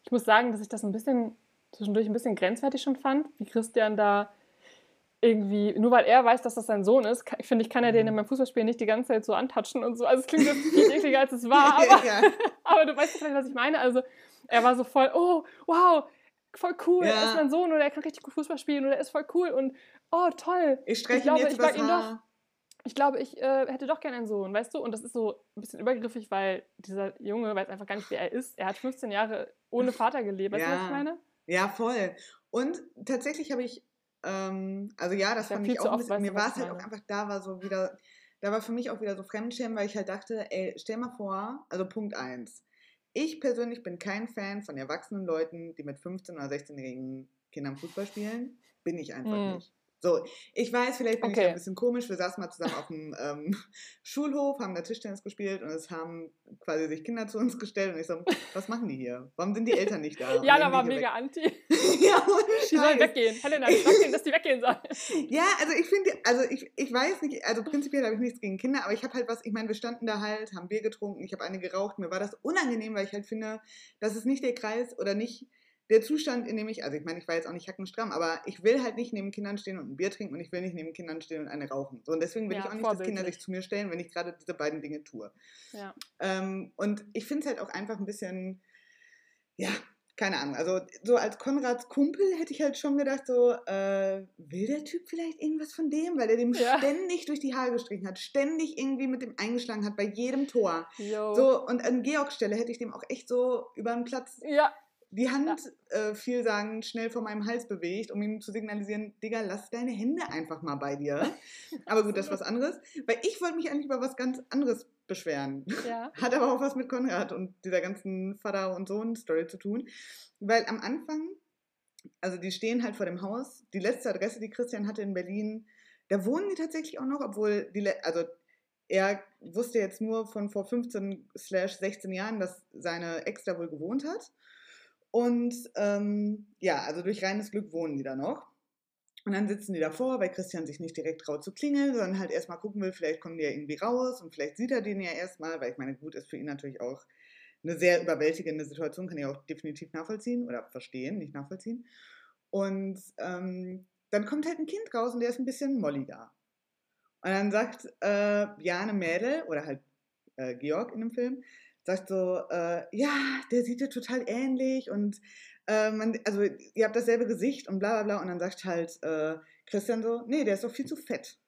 Ich muss sagen, dass ich das ein bisschen zwischendurch ein bisschen grenzwertig schon fand, wie Christian da irgendwie, nur weil er weiß, dass das sein Sohn ist, finde ich, kann er den in meinem Fußballspiel nicht die ganze Zeit so antatschen und so. Also es klingt jetzt viel ekliger, als es war, aber, ja. aber du weißt vielleicht, was ich meine. Also er war so voll, oh, wow, voll cool, er Ja. ist mein Sohn oder er kann richtig gut Fußball spielen oder er ist voll cool und oh, toll. Ich streiche Ich glaube, jetzt ich mag ihn Haar. Ich glaube, ich äh, hätte doch gerne einen Sohn, weißt du? Und das ist so ein bisschen übergriffig, weil dieser Junge weiß einfach gar nicht, wer er ist. Er hat 15 Jahre ohne Vater gelebt, weißt du, was Ja. ich meine? Ja, voll. Und tatsächlich habe ich, ähm, also ja, das Ja, fand ich auch oft mir war es halt auch einfach, da war so wieder, da war für mich auch wieder so Fremdschämen, weil ich halt dachte, ey, stell mal vor, also Punkt eins. Ich persönlich bin kein Fan von erwachsenen Leuten, die mit 15- oder 16-jährigen Kindern Fußball spielen. Bin ich einfach Hm. nicht. So, ich weiß, vielleicht bin ich Okay. da ein bisschen komisch. Wir saßen mal zusammen auf dem ähm, Schulhof, haben da Tischtennis gespielt und es haben quasi sich Kinder zu uns gestellt und ich so, was machen die hier? Warum sind die Eltern nicht da? Und Jana legen war mega anti. weg. ja, ohne Die sollen weggehen. Helena, sag denen, dass die weggehen sollen. Ja, also ich finde, also ich, ich weiß nicht, also prinzipiell habe ich nichts gegen Kinder, aber ich habe halt was, ich meine, wir standen da halt, haben Bier getrunken, ich habe eine geraucht, mir war das unangenehm, weil ich halt finde, das ist nicht der Kreis oder nicht der Zustand, in dem ich, also ich meine, ich war jetzt auch nicht hackenstramm, aber ich will halt nicht neben Kindern stehen und ein Bier trinken und ich will nicht neben Kindern stehen und eine rauchen. So, und deswegen will Ja, ich auch nicht, dass Kinder sich zu mir stellen, wenn ich gerade diese beiden Dinge tue. Ja. Ähm, und ich finde es halt auch einfach ein bisschen, ja, keine Ahnung. Also so als Konrads Kumpel hätte ich halt schon gedacht, so, äh, will der Typ vielleicht irgendwas von dem? Weil er dem Ja. ständig durch die Haare gestrichen hat, ständig irgendwie mit dem eingeschlagen hat bei jedem Tor. Yo. So, und an Georgs Stelle hätte ich dem auch echt so über den Platz Ja, die Hand äh, vielsagend schnell vor meinem Hals bewegt, um ihm zu signalisieren, Digga, lass deine Hände einfach mal bei dir. Aber gut, das ist was anderes. Weil ich wollte mich eigentlich über was ganz anderes beschweren. ja. Hat aber auch was mit Konrad und dieser ganzen Vater- und Sohn-Story zu tun. Weil am Anfang also die stehen halt vor dem Haus. Die letzte Adresse, die Christian hatte in Berlin, da wohnen die tatsächlich auch noch, obwohl die, also er wusste jetzt nur von vor 15 16 Jahren, dass seine Ex da wohl gewohnt hat. Und ähm, ja, also durch reines Glück wohnen die da noch. Und dann sitzen die davor, weil Christian sich nicht direkt traut zu klingeln, sondern halt erstmal gucken will, vielleicht kommen die ja irgendwie raus und vielleicht sieht er den ja erstmal, weil ich meine, gut ist für ihn natürlich auch eine sehr überwältigende Situation, kann ich auch definitiv nachvollziehen oder verstehen, nicht nachvollziehen. Und ähm, dann kommt halt ein Kind raus und der ist ein bisschen molliger. Und dann sagt äh, Jane Mädel, oder halt äh, Georg in dem Film, sagt so, äh, ja, der sieht dir total ähnlich und äh, man, also ihr habt dasselbe Gesicht und bla bla bla. Und dann sagt halt äh, Christian so, nee, der ist doch viel zu fett.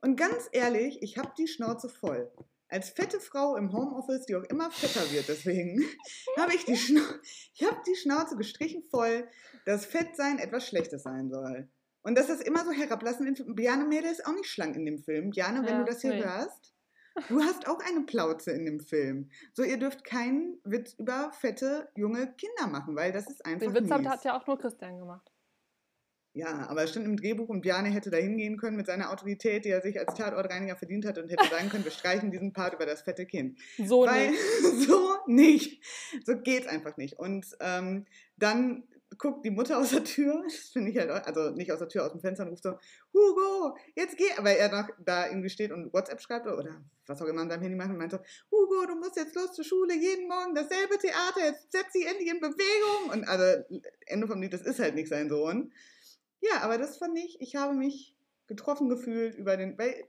Und ganz ehrlich, ich habe die Schnauze voll. Als fette Frau im Homeoffice, die auch immer fetter wird, deswegen habe ich die, Schnau ich hab die Schnauze gestrichen voll, dass Fettsein etwas Schlechtes sein soll. Und das ist immer so herablassend. Biane Mädel ist auch nicht schlank in dem Film. Biane, wenn ja, du das hier nee. hörst, du hast auch eine Plauze in dem Film. So, ihr dürft keinen Witz über fette, junge Kinder machen, weil das ist einfach Den Witz mies. hat ja auch nur Christian gemacht. Ja, aber es stand im Drehbuch und Bjarne hätte da hingehen können mit seiner Autorität, die er sich als Tatortreiniger verdient hat und hätte sagen können, wir streichen diesen Part über das fette Kind. So Weil, nicht. So nicht. So geht's einfach nicht. Und ähm, dann guckt die Mutter aus der Tür, das finde ich halt, also nicht aus der Tür, aus dem Fenster und ruft so, Hugo, jetzt geh, aber er noch da irgendwie steht und WhatsApp schreibt oder was auch immer an seinem Handy macht und meint so, Hugo, du musst jetzt los zur Schule, jeden Morgen dasselbe Theater, jetzt setz sie endlich in Bewegung und also Ende vom Lied, das ist halt nicht sein Sohn. Ja, aber das fand ich, ich habe mich getroffen gefühlt über den, weil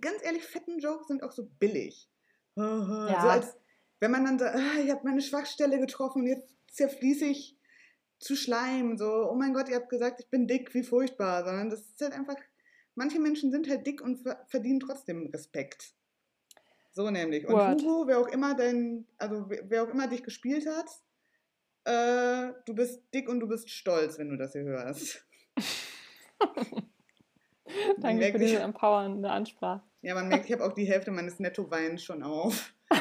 ganz ehrlich, fetten Jokes sind auch so billig. Ja. So als, wenn man dann sagt, ah, ich habe meine Schwachstelle getroffen und jetzt zerfließe ich zu Schleim, so, oh mein Gott, ihr habt gesagt, ich bin dick, wie furchtbar, sondern das ist halt einfach, manche Menschen sind halt dick und verdienen trotzdem Respekt. So nämlich. Und What? Hugo, wer auch immer dein, also wer auch immer dich gespielt hat, äh, du bist dick und du bist stolz, wenn du das hier hörst. Danke merkt, für diese empowernde Ansprache. Ja, man merkt, ich habe auch die Hälfte meines Nettoweins schon auf.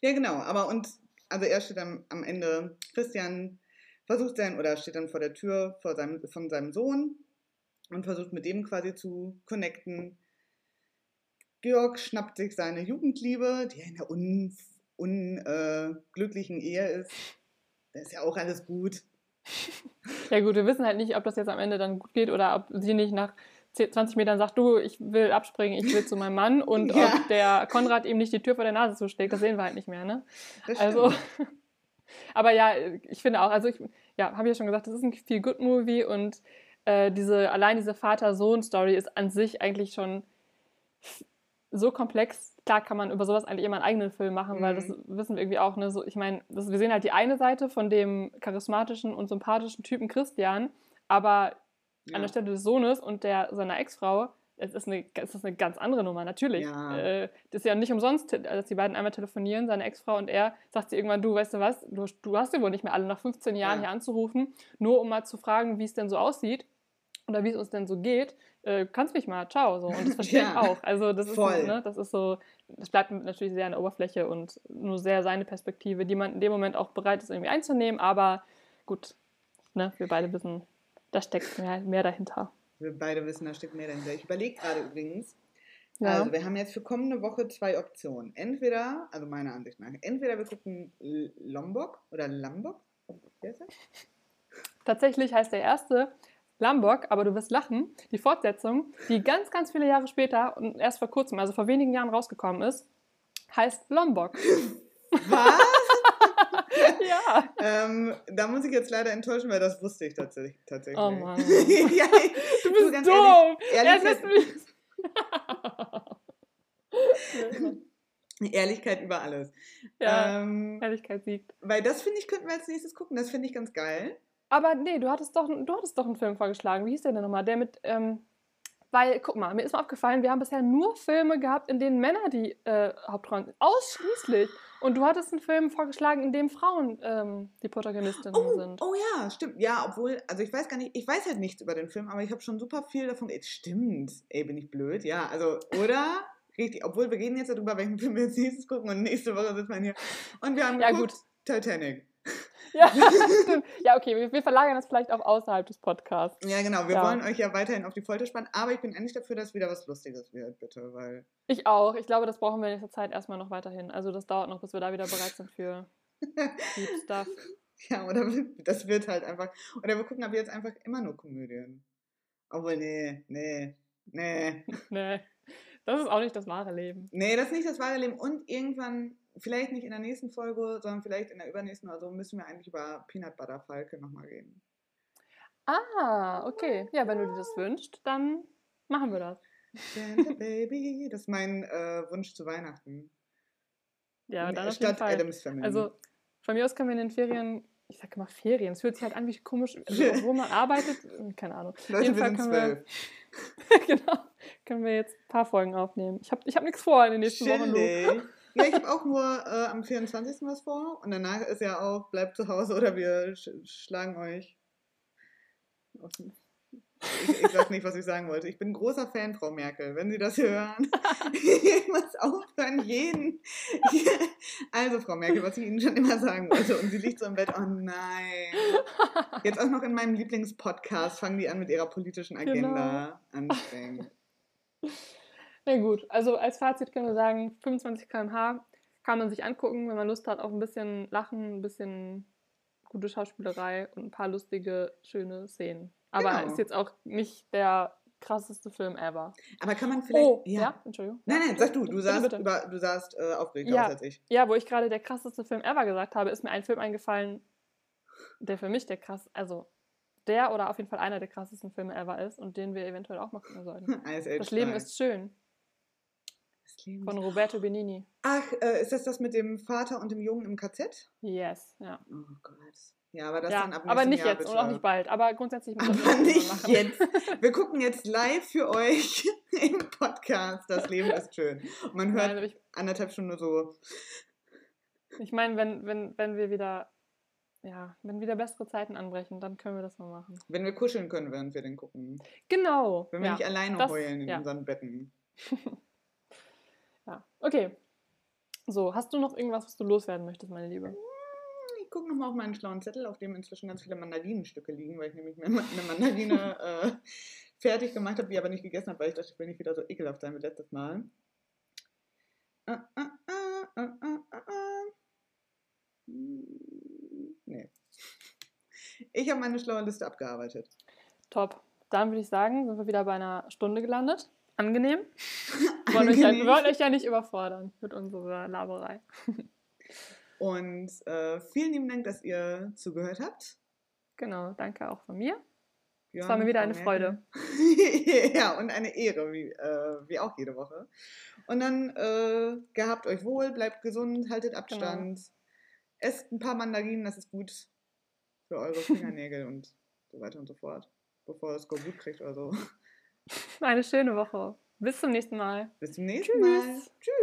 ja, genau. Aber und, also er steht am, am Ende, Christian versucht sein, oder steht dann vor der Tür vor seinem, von seinem Sohn und versucht mit dem quasi zu connecten. Georg schnappt sich seine Jugendliebe, die in einer unglücklichen un, äh, Ehe ist da ist ja auch alles gut. Ja gut, wir wissen halt nicht, ob das jetzt am Ende dann gut geht oder ob sie nicht nach 20 Metern sagt, du, ich will abspringen, ich will zu meinem Mann und ja. ob der Konrad ihm nicht die Tür vor der Nase zuschlägt, das sehen wir halt nicht mehr, ne? also, aber ja, ich finde auch, also ich, ja, habe ich ja schon gesagt, das ist ein viel Good Movie und äh, diese, allein diese Vater-Sohn-Story ist an sich eigentlich schon so komplex, klar kann man über sowas eigentlich immer einen eigenen Film machen, mhm. weil das mhm. wissen wir irgendwie auch, ne, so, ich meine, wir sehen halt die eine Seite von dem charismatischen und sympathischen Typen Christian, aber ja. an der Stelle des Sohnes und der seiner Ex-Frau es ist, eine, es ist eine ganz andere Nummer, natürlich. Ja. Äh, das ist ja nicht umsonst, dass die beiden einmal telefonieren, seine Ex-Frau und er, sagt sie irgendwann, du, weißt du was, du, du hast sie wohl nicht mehr alle nach 15 Jahren ja. hier anzurufen, nur um mal zu fragen, wie es denn so aussieht oder wie es uns denn so geht äh, kannst mich mal, ciao. So. Und das verstehe ja, ich auch. Also das voll. ist, so, ne, das ist so, das bleibt natürlich sehr an der Oberfläche und nur sehr seine Perspektive, die man in dem Moment auch bereit ist, irgendwie einzunehmen. Aber gut, ne, wir beide wissen, da steckt mehr, mehr dahinter. Wir beide wissen, da steckt mehr dahinter. Ich überlege gerade übrigens, ja. Also, wir haben jetzt für kommende Woche zwei Optionen. Entweder, also meiner Ansicht nach, entweder wir gucken Lombok oder Lambok. Das? Tatsächlich heißt der erste Lombok, aber du wirst lachen, die Fortsetzung, die ganz, ganz viele Jahre später und erst vor kurzem, also vor wenigen Jahren rausgekommen ist, heißt Lombok. Was? Ja. Ähm, da muss ich jetzt leider enttäuschen, weil das wusste ich tatsächlich. tatsächlich. Oh Mann. ja, du bist du, doof. Ehrlich, Ehrlichkeit, Ehrlichkeit über alles. Ja, ähm, Ehrlichkeit siegt. Weil das, finde ich, könnten wir als nächstes gucken. Das finde ich ganz geil. Aber nee, du hattest doch, du hattest doch einen Film vorgeschlagen. Wie hieß der denn nochmal? Der mit, ähm, weil, guck mal, mir ist mal aufgefallen, wir haben bisher nur Filme gehabt, in denen Männer die äh, Hauptrollen sind. Ausschließlich. Und du hattest einen Film vorgeschlagen, in dem Frauen ähm, die Protagonistinnen oh, sind. Oh ja, stimmt. Ja, obwohl, also ich weiß gar nicht, ich weiß halt nichts über den Film, aber ich habe schon super viel davon. Ey, stimmt. Ey, bin ich blöd? Ja, also, oder? Richtig. Obwohl wir reden jetzt darüber, welchen Film wir jetzt nächstes gucken und nächste Woche sitzen wir hier. Und wir haben ja, geguckt, gut. Titanic. Ja, stimmt. Ja, okay, wir, wir verlagern das vielleicht auch außerhalb des Podcasts. Ja, genau. Wir Ja. wollen euch ja weiterhin auf die Folter spannen, aber ich bin endlich dafür, dass wieder was Lustiges wird, bitte, weil. Ich auch. Ich glaube, das brauchen wir in nächster Zeit erstmal noch weiterhin. Also das dauert noch, bis wir da wieder bereit sind für Deep Stuff. Ja, oder das wird halt einfach. Oder wir gucken ab jetzt einfach immer nur Komödien. Obwohl, nee, nee, nee. Nee, das ist auch nicht das wahre Leben. Nee, das ist nicht das wahre Leben. Und irgendwann, vielleicht nicht in der nächsten Folge, sondern vielleicht in der übernächsten oder so, müssen wir eigentlich über Peanut Butter Falke nochmal reden. Ah, okay. Ja, wenn du dir das wünschst, dann machen wir das. Baby, das ist mein äh, Wunsch zu Weihnachten. Ja, dann auf jeden Statt Fall. Adams Family. Also von mir aus können wir in den Ferien, ich sag immer Ferien, es fühlt sich halt an wie komisch, also, wo man arbeitet, keine Ahnung. Leute, jeden wir Fall sind zwölf. genau, können wir jetzt ein paar Folgen aufnehmen. Ich habe ich hab nichts vor in den nächsten Wochen. Ja, ich habe auch nur äh, am 24. was vor und danach ist ja auch, bleibt zu Hause oder wir sch schlagen euch. Ich, ich sag nicht, was ich sagen wollte. Ich bin großer Fan, Frau Merkel. Wenn Sie das hören, ich muss aufhören, jeden. Also, Frau Merkel, was ich Ihnen schon immer sagen wollte. Und sie liegt so im Bett, oh nein. Jetzt auch noch in meinem Lieblingspodcast fangen die an mit ihrer politischen Agenda. Anstrengend. Na gut, also als Fazit können wir sagen, 25 km/h kann man sich angucken, wenn man Lust hat auf ein bisschen Lachen, ein bisschen gute Schauspielerei und ein paar lustige, schöne Szenen. Aber Genau. ist jetzt auch nicht der krasseste Film ever. Aber kann man vielleicht. Oh, ja, Entschuldigung. Nein, nein, sag du, du sahst, bitte. Über, du sahst äh, aufgeregter Ja. aus als ich. Ja, wo ich gerade der krasseste Film ever gesagt habe, ist mir ein Film eingefallen, der für mich der krass, also der oder auf jeden Fall einer der krassesten Filme ever ist und den wir eventuell auch mal gucken sollten. Das Leben 2. ist schön Leben von Roberto Benini. Ach, äh, ist das das mit dem Vater und dem Jungen im KZ? Yes, ja. Oh Gott. Ja, aber das ja, dann ab aber nicht Jahr jetzt bitte. und auch nicht bald. Aber grundsätzlich wir Aber das nicht machen. jetzt. Wir gucken jetzt live für euch im Podcast. Das Leben ist schön. Und man hört Nein, ich, anderthalb Stunden nur so. ich meine, wenn, wenn, wenn wir wieder, ja, wenn wieder bessere Zeiten anbrechen, dann können wir das mal machen. Wenn wir kuscheln können, während wir den gucken. Genau. Wenn wir ja. nicht alleine das- heulen in ja. unseren Betten. ja. Okay. So, hast du noch irgendwas, was du loswerden möchtest, meine Liebe? Ich gucke nochmal auf meinen schlauen Zettel, auf dem inzwischen ganz viele Mandarinenstücke liegen, weil ich nämlich mir eine Mandarine äh, fertig gemacht habe, die aber nicht gegessen habe, weil ich dachte, ich will nicht wieder so ekelhaft sein wie letztes Mal. Ah, ah. Hm, Nee. Ich habe meine schlaue Liste abgearbeitet. Top. Dann würde ich sagen, sind wir wieder bei einer Stunde gelandet. Angenehm. Wir wollen, euch ja, wir Angenehm. wollen euch ja nicht überfordern mit unserer Laberei. Und äh, vielen lieben Dank, dass ihr zugehört habt. Genau, danke auch von mir. Björn, war mir wieder eine Merkel. ja, und eine Ehre, wie, äh, wie auch jede Woche. Und dann äh, gehabt euch wohl, bleibt gesund, haltet Abstand, Genau. esst ein paar Mandarinen, das ist gut für eure Fingernägel und so weiter und so fort, bevor es Skorbut kriegt oder so. Eine schöne Woche. Bis zum nächsten Mal. Bis zum nächsten Mal. Tschüss. Tschüss.